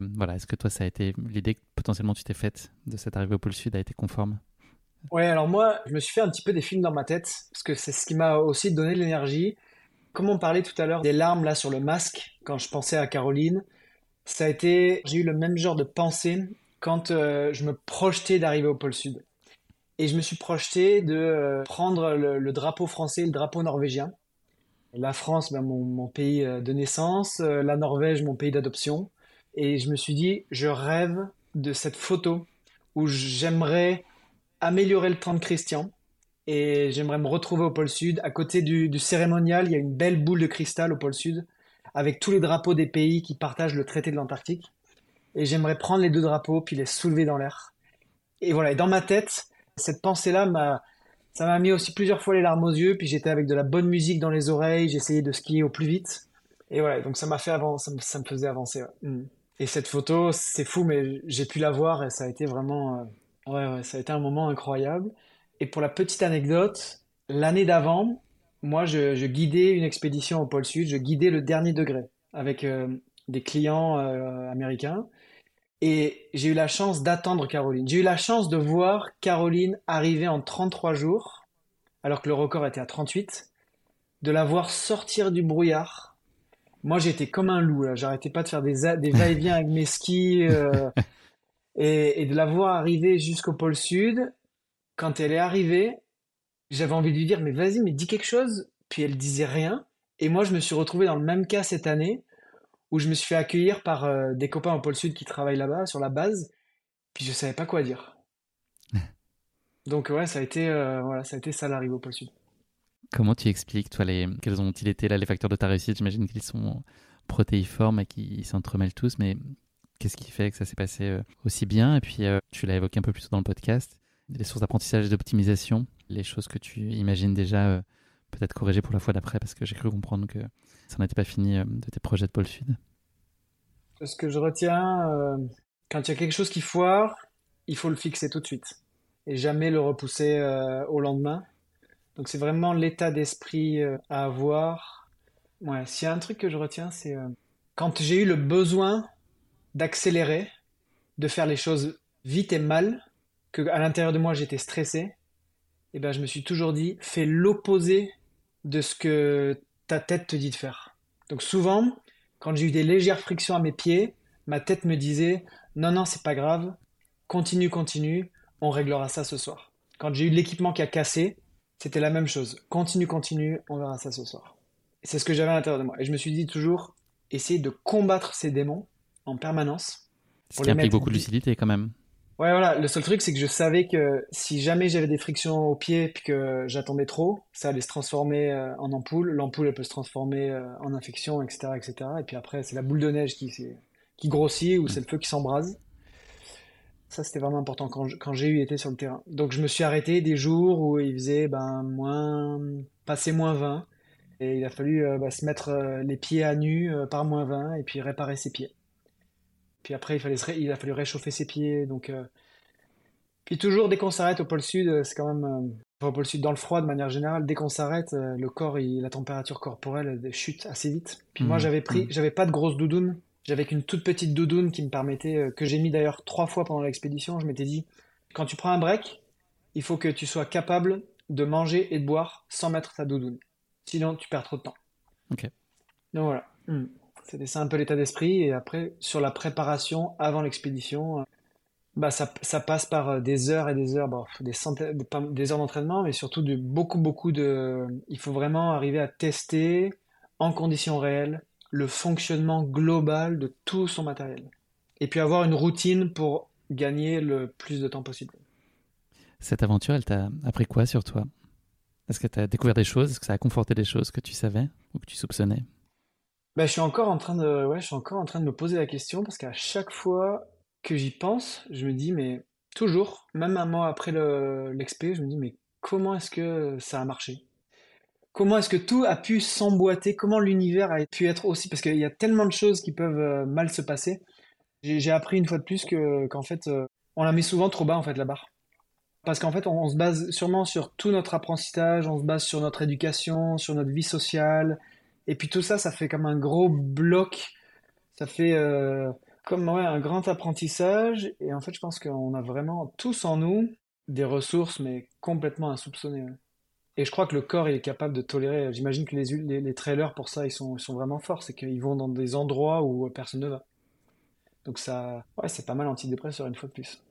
Voilà, est-ce que toi ça a été l'idée que potentiellement tu t'es faite de cette arrivée au pôle sud a été conforme? Ouais, alors moi je me suis fait un petit peu des films dans ma tête parce que c'est ce qui m'a aussi donné de l'énergie. Comme on parlait tout à l'heure des larmes là sur le masque, quand je pensais à Caroline, ça a été, j'ai eu le même genre de pensée quand euh, je me projetais d'arriver au pôle Sud. Et je me suis projeté de euh, prendre le, drapeau français le drapeau norvégien. La France, ben, mon, pays euh, de naissance, la Norvège, mon pays d'adoption. Et je me suis dit, je rêve de cette photo où j'aimerais améliorer le temps de Christian et j'aimerais me retrouver au pôle Sud. À côté du, du, cérémonial, il y a une belle boule de cristal au pôle Sud avec tous les drapeaux des pays qui partagent le traité de l'Antarctique. Et j'aimerais prendre les deux drapeaux puis les soulever dans l'air. Et voilà, et dans ma tête, cette pensée-là m'a, ça m'a mis aussi plusieurs fois les larmes aux yeux. Puis j'étais avec de la bonne musique dans les oreilles, j'essayais de skier au plus vite. Et voilà, donc ça m'a fait avancer, ça me, faisait avancer. Mm. Et cette photo, c'est fou, mais j'ai pu la voir et ça a été vraiment, euh, ouais, ouais, ça a été un moment incroyable. Et pour la petite anecdote, l'année d'avant, moi, je, guidais une expédition au pôle Sud, je guidais le dernier degré avec euh, des clients euh, américains. Et j'ai eu la chance d'attendre Caroline. J'ai eu la chance de voir Caroline arriver en 33 jours, alors que le record était à 38, de la voir sortir du brouillard. Moi, j'étais comme un loup, J'arrêtais pas de faire des, des va-et-vient avec mes skis. Euh, et, et, de la voir arriver jusqu'au pôle Sud. Quand elle est arrivée, j'avais envie de lui dire, mais vas-y, mais dis quelque chose. Puis elle disait rien. Et moi, je me suis retrouvé dans le même cas cette année, où je me suis fait accueillir par euh, des copains au pôle Sud qui travaillent là-bas, sur la base. Puis je savais pas quoi dire. Donc ouais, ça a été, euh, voilà, ça a été ça l'arrivée au pôle Sud. Comment tu expliques, toi, les, quels ont-ils été là les facteurs de ta réussite? J'imagine qu'ils sont protéiformes et qu'ils s'entremêlent tous, mais qu'est-ce qui fait que ça s'est passé euh, aussi bien? Et puis, tu l'as évoqué un peu plus tôt dans le podcast, les sources d'apprentissage et d'optimisation les choses que tu imagines déjà peut-être corriger pour la fois d'après Parce que j'ai cru comprendre que ça n'était pas fini euh, de tes projets de pôle sud. Ce que je retiens, euh, quand il y a quelque chose qui foire, il faut le fixer tout de suite et jamais le repousser au lendemain. Donc c'est vraiment l'état d'esprit à avoir. Ouais, s'il y a un truc que je retiens, c'est quand j'ai eu le besoin d'accélérer, de faire les choses vite et mal, que à l'intérieur de moi j'étais stressé, eh ben, je me suis toujours dit, fais l'opposé de ce que ta tête te dit de faire. Donc souvent, quand j'ai eu des légères frictions à mes pieds, ma tête me disait, non, non, c'est pas grave, continue, continue, on réglera ça ce soir. Quand j'ai eu l'équipement qui a cassé, c'était la même chose. Continue, continue, on verra ça ce soir. C'est ce que j'avais à l'intérieur de moi. Et je me suis dit toujours, essayer de combattre ces démons en permanence. Ce qui implique beaucoup de lucidité quand même. Ouais, voilà. Le seul truc, c'est que je savais que si jamais j'avais des frictions au pied puis que j'attendais trop, ça allait se transformer euh, en ampoule. L'ampoule, elle peut se transformer euh, en infection, etc., etc. Et puis après, c'est la boule de neige qui, qui grossit ou c'est le feu qui s'embrase. Ça, c'était vraiment important quand, quand j'ai eu été sur le terrain. Donc, je me suis arrêté des jours où il faisait ben, moins, passer moins 20. Et il a fallu euh, bah, se mettre les pieds à nu par moins 20 et puis réparer ses pieds. Puis après, il, fallait il a fallu réchauffer ses pieds. Donc, euh, Puis toujours, dès qu'on s'arrête au pôle sud, euh, c'est quand même. Euh, au pôle sud, dans le froid de manière générale, dès qu'on s'arrête, le corps, la température corporelle chute assez vite. Puis moi, mmh. j'avais pris, mmh. j'avais pas de grosse doudoune. J'avais qu'une toute petite doudoune qui me permettait, que j'ai mis d'ailleurs trois fois pendant l'expédition. Je m'étais dit, quand tu prends un break, il faut que tu sois capable de manger et de boire sans mettre ta doudoune. Sinon, tu perds trop de temps. Ok. Donc voilà. Mmh. C'était ça un peu l'état d'esprit. Et après, sur la préparation avant l'expédition, euh, bah ça, passe par euh, des heures et des heures, des centaines, heures d'entraînement, mais surtout de beaucoup, beaucoup de. Il faut vraiment arriver à tester en conditions réelles le fonctionnement global de tout son matériel. Et puis avoir une routine pour gagner le plus de temps possible. Cette aventure, elle t'a appris quoi sur toi? Est-ce que tu as découvert des choses? Est-ce que ça a conforté des choses que tu savais ou que tu soupçonnais? Bah, je suis encore en train de, ouais, je suis encore en train de me poser la question parce qu'à chaque fois que j'y pense, je me dis, mais toujours, même un mois après l'expé, je me dis, mais comment est-ce que ça a marché? Comment est-ce que tout a pu s'emboîter? Comment l'univers a pu être aussi, parce qu'il y a tellement de choses qui peuvent euh, mal se passer. J'ai appris une fois de plus que, qu'en fait, euh, on la met souvent trop bas, en fait, la barre. Parce qu'en fait, on se base sûrement sur tout notre apprentissage, on se base sur notre éducation, sur notre vie sociale, et puis tout ça, ça fait comme un gros bloc. Ça fait euh, comme ouais, un grand apprentissage. Et en fait, je pense qu'on a vraiment tous en nous des ressources, mais complètement insoupçonnées. Et je crois que le corps est capable de tolérer. J'imagine que les, les, trailers, pour ça, ils sont, sont vraiment forts. C'est qu'ils vont dans des endroits où personne ne va. Donc ça, ouais, c'est pas mal antidépresseur une fois de plus.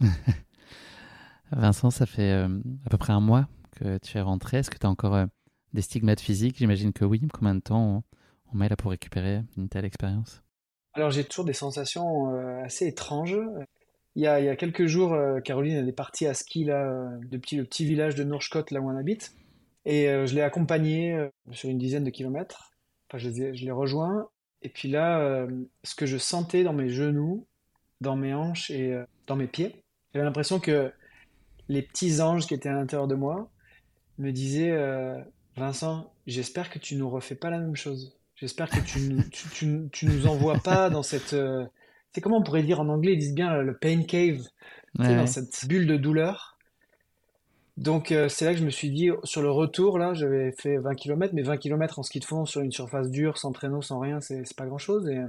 Vincent, ça fait euh, à peu près un mois que tu es rentré. Est-ce que tu as encore euh, des stigmates physiques J'imagine que oui. Combien de temps on, met là pour récupérer une telle expérience? Alors j'ai toujours des sensations euh, assez étranges. Il y, a, quelques jours, Caroline elle est partie à ski là, depuis le petit village de Nourchcott, là où on habite. Et je l'ai accompagnée sur une dizaine de kilomètres. Enfin, je, je l'ai rejoint. Et puis là, ce que je sentais dans mes genoux, dans mes hanches et dans mes pieds, j'avais l'impression que les petits anges qui étaient à l'intérieur de moi me disaient euh, Vincent, j'espère que tu nous refais pas la même chose. J'espère que tu nous, tu, nous envoies pas dans cette. Euh, c'est comment on pourrait dire en anglais Ils disent bien le pain cave, dans cette bulle de douleur. Donc euh, c'est là que je me suis dit, sur le retour, là, j'avais fait 20 km, mais 20 km en ski de fond sur une surface dure, sans traîneau, sans rien, c'est pas grand chose. Et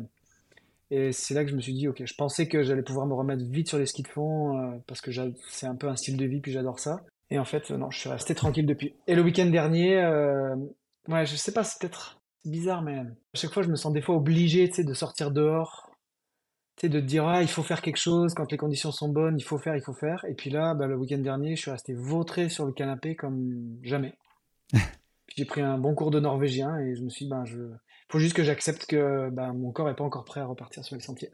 et c'est là que je me suis dit, ok, je pensais que j'allais pouvoir me remettre vite sur les skis de fond, euh, parce que c'est un peu un style de vie, puis j'adore ça. Et en fait, non, je suis resté tranquille depuis. Et le week-end dernier, euh, ouais, je sais pas, c'est peut-être bizarre, mais à chaque fois, je me sens des fois obligé, tu sais, de sortir dehors, tu sais, de dire, ah, il faut faire quelque chose, quand les conditions sont bonnes, il faut faire, il faut faire. Et puis là, bah, le week-end dernier, je suis resté vautré sur le canapé comme jamais. j'ai pris un bon cours de norvégien et je me suis dit, ben, je faut juste que j'accepte que bah, mon corps n'est pas encore prêt à repartir sur les sentiers.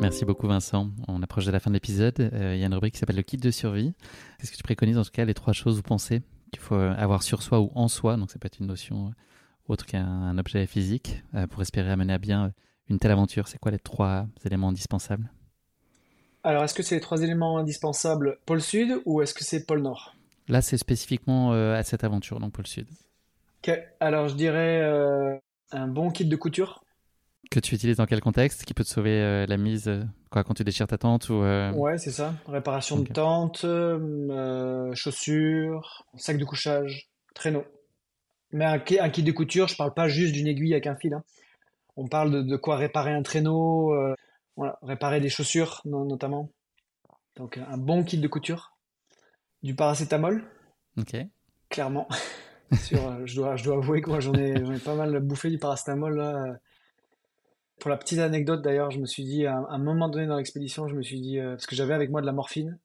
Merci beaucoup Vincent. On approche de la fin de l'épisode. Euh, il y a une rubrique qui s'appelle le kit de survie. Qu'est-ce que tu préconises en tout cas les trois choses vous pensez qu'il faut avoir sur soi ou en soi? Donc ça peut être une notion euh, autre qu'un objet physique euh, pour espérer amener à bien une telle aventure. C'est quoi les trois éléments indispensables? Alors est-ce que c'est les trois éléments indispensables pôle sud ou est-ce que c'est pôle nord? Là, c'est spécifiquement euh, à cette aventure, donc le Sud. Ok, alors je dirais euh, un bon kit de couture. Que tu utilises dans quel contexte Qui peut te sauver euh, la mise quoi, quand tu déchires ta tente ou, Ouais, c'est ça. Réparation de tente, chaussures, sac de couchage, traîneau. Mais un, kit de couture, je parle pas juste d'une aiguille avec un fil. Hein. On parle de, quoi réparer un traîneau, voilà, réparer des chaussures notamment. Donc un bon kit de couture du paracétamol. Ok. Clairement. Euh, je, dois, je dois avouer que moi j'en ai, ai, pas mal bouffé du paracétamol là. Pour la petite anecdote d'ailleurs, je me suis dit, à un moment donné dans l'expédition, je me suis dit, euh, parce que j'avais avec moi de la morphine,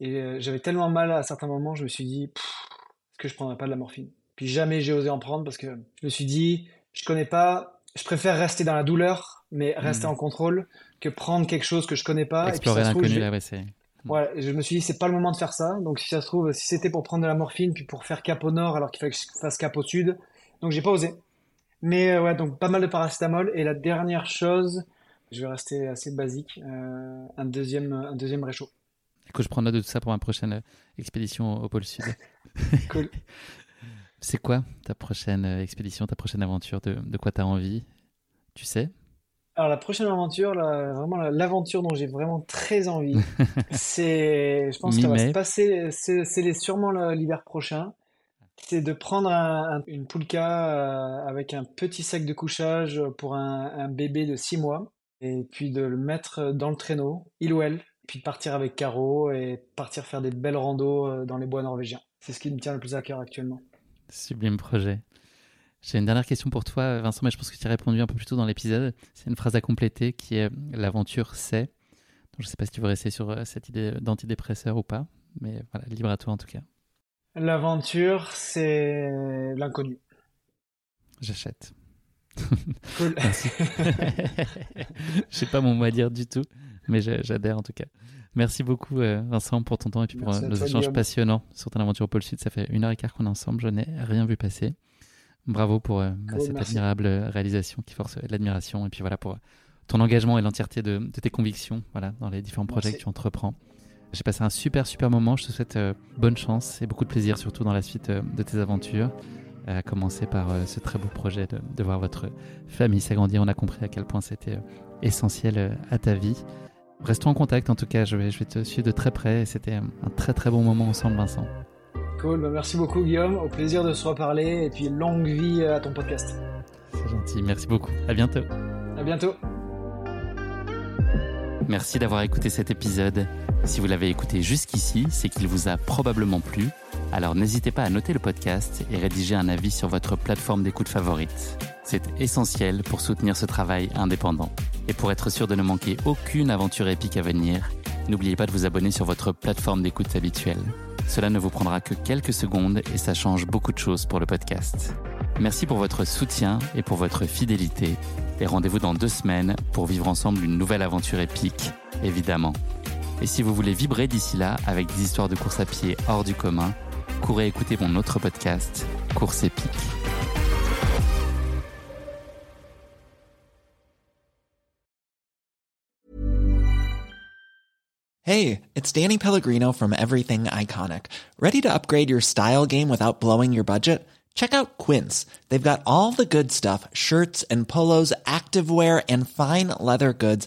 et euh, j'avais tellement mal à certains moments, je me suis dit, est-ce que je prendrais pas de la morphine? Puis jamais j'ai osé en prendre parce que je me suis dit, je connais pas, je préfère rester dans la douleur, mais rester hmm. en contrôle, que prendre quelque chose que je connais pas. Explorer l'inconnu, là, c'est... Ouais, je me suis dit, c'est pas le moment de faire ça. Donc, si ça se trouve, si c'était pour prendre de la morphine, puis pour faire cap au nord, alors qu'il fallait que je fasse cap au sud. Donc, j'ai pas osé. Mais euh, ouais, donc pas mal de paracétamol. Et la dernière chose, je vais rester assez basique, euh, un, deuxième, un deuxième réchaud. Écoute, je prends note de tout ça pour ma prochaine euh, expédition au pôle sud. cool. C'est quoi ta prochaine expédition, ta prochaine aventure De, de quoi tu as envie? Tu sais? Alors la prochaine aventure, vraiment l'aventure dont j'ai vraiment très envie, c'est, je pense qu'elle va se passer, c'est sûrement l'hiver prochain. C'est de prendre une poulka euh, avec un petit sac de couchage pour un, bébé de 6 mois et puis de le mettre dans le traîneau, il ou elle, puis de partir avec Caro et partir faire des belles randos euh, dans les bois norvégiens. C'est ce qui me tient le plus à cœur actuellement. Sublime projet. J'ai une dernière question pour toi, Vincent, mais je pense que tu as répondu un peu plus tôt dans l'épisode. C'est une phrase à compléter qui est L'aventure c'est. Je ne sais pas si tu veux rester sur euh, cette idée d'antidépresseur ou pas, mais voilà, libre à toi en tout cas. L'aventure, c'est l'inconnu. J'achète. Cool. je sais pas mon mot à dire du tout, mais j'adhère en tout cas. Merci beaucoup euh, Vincent pour ton temps et puis pour euh, nos échanges passionnants sur ton aventure au pôle Sud. Ça fait une heure et quart qu'on est ensemble, je n'ai rien vu passer. Bravo pour euh, bah, cette admirable réalisation qui force l'admiration et puis voilà pour ton engagement et l'entièreté de, tes convictions voilà, dans les différents projets que tu entreprends. J'ai passé un super super moment, je te souhaite euh, bonne chance et beaucoup de plaisir surtout dans la suite de tes aventures, à commencer par ce très beau projet de, voir votre famille s'agrandir. On a compris à quel point c'était essentiel à ta vie. Restons en contact en tout cas, je vais, je vais te suivre de très près c'était un très très bon moment ensemble Vincent. Cool, bah, merci beaucoup Guillaume, au plaisir de se reparler et puis longue vie à ton podcast. C'est gentil, merci beaucoup. À bientôt. À bientôt. Merci d'avoir écouté cet épisode. Si vous l'avez écouté jusqu'ici, c'est qu'il vous a probablement plu. Alors n'hésitez pas à noter le podcast et rédiger un avis sur votre plateforme d'écoute favorite. C'est essentiel pour soutenir ce travail indépendant. Et pour être sûr de ne manquer aucune aventure épique à venir, n'oubliez pas de vous abonner sur votre plateforme d'écoute habituelle. Cela ne vous prendra que quelques secondes et ça change beaucoup de choses pour le podcast. Merci pour votre soutien et pour votre fidélité. Et rendez-vous dans deux semaines pour vivre ensemble une nouvelle aventure épique, évidemment. Et si vous voulez vibrer d'ici là avec des histoires de course à pied hors du commun, courez écouter mon autre podcast, Course épique. Hey, it's Danny Pellegrino from Everything Iconic. Ready to upgrade your style game without blowing your budget? Check out Quince. They've got all the good stuff shirts and polos, activewear, and fine leather goods,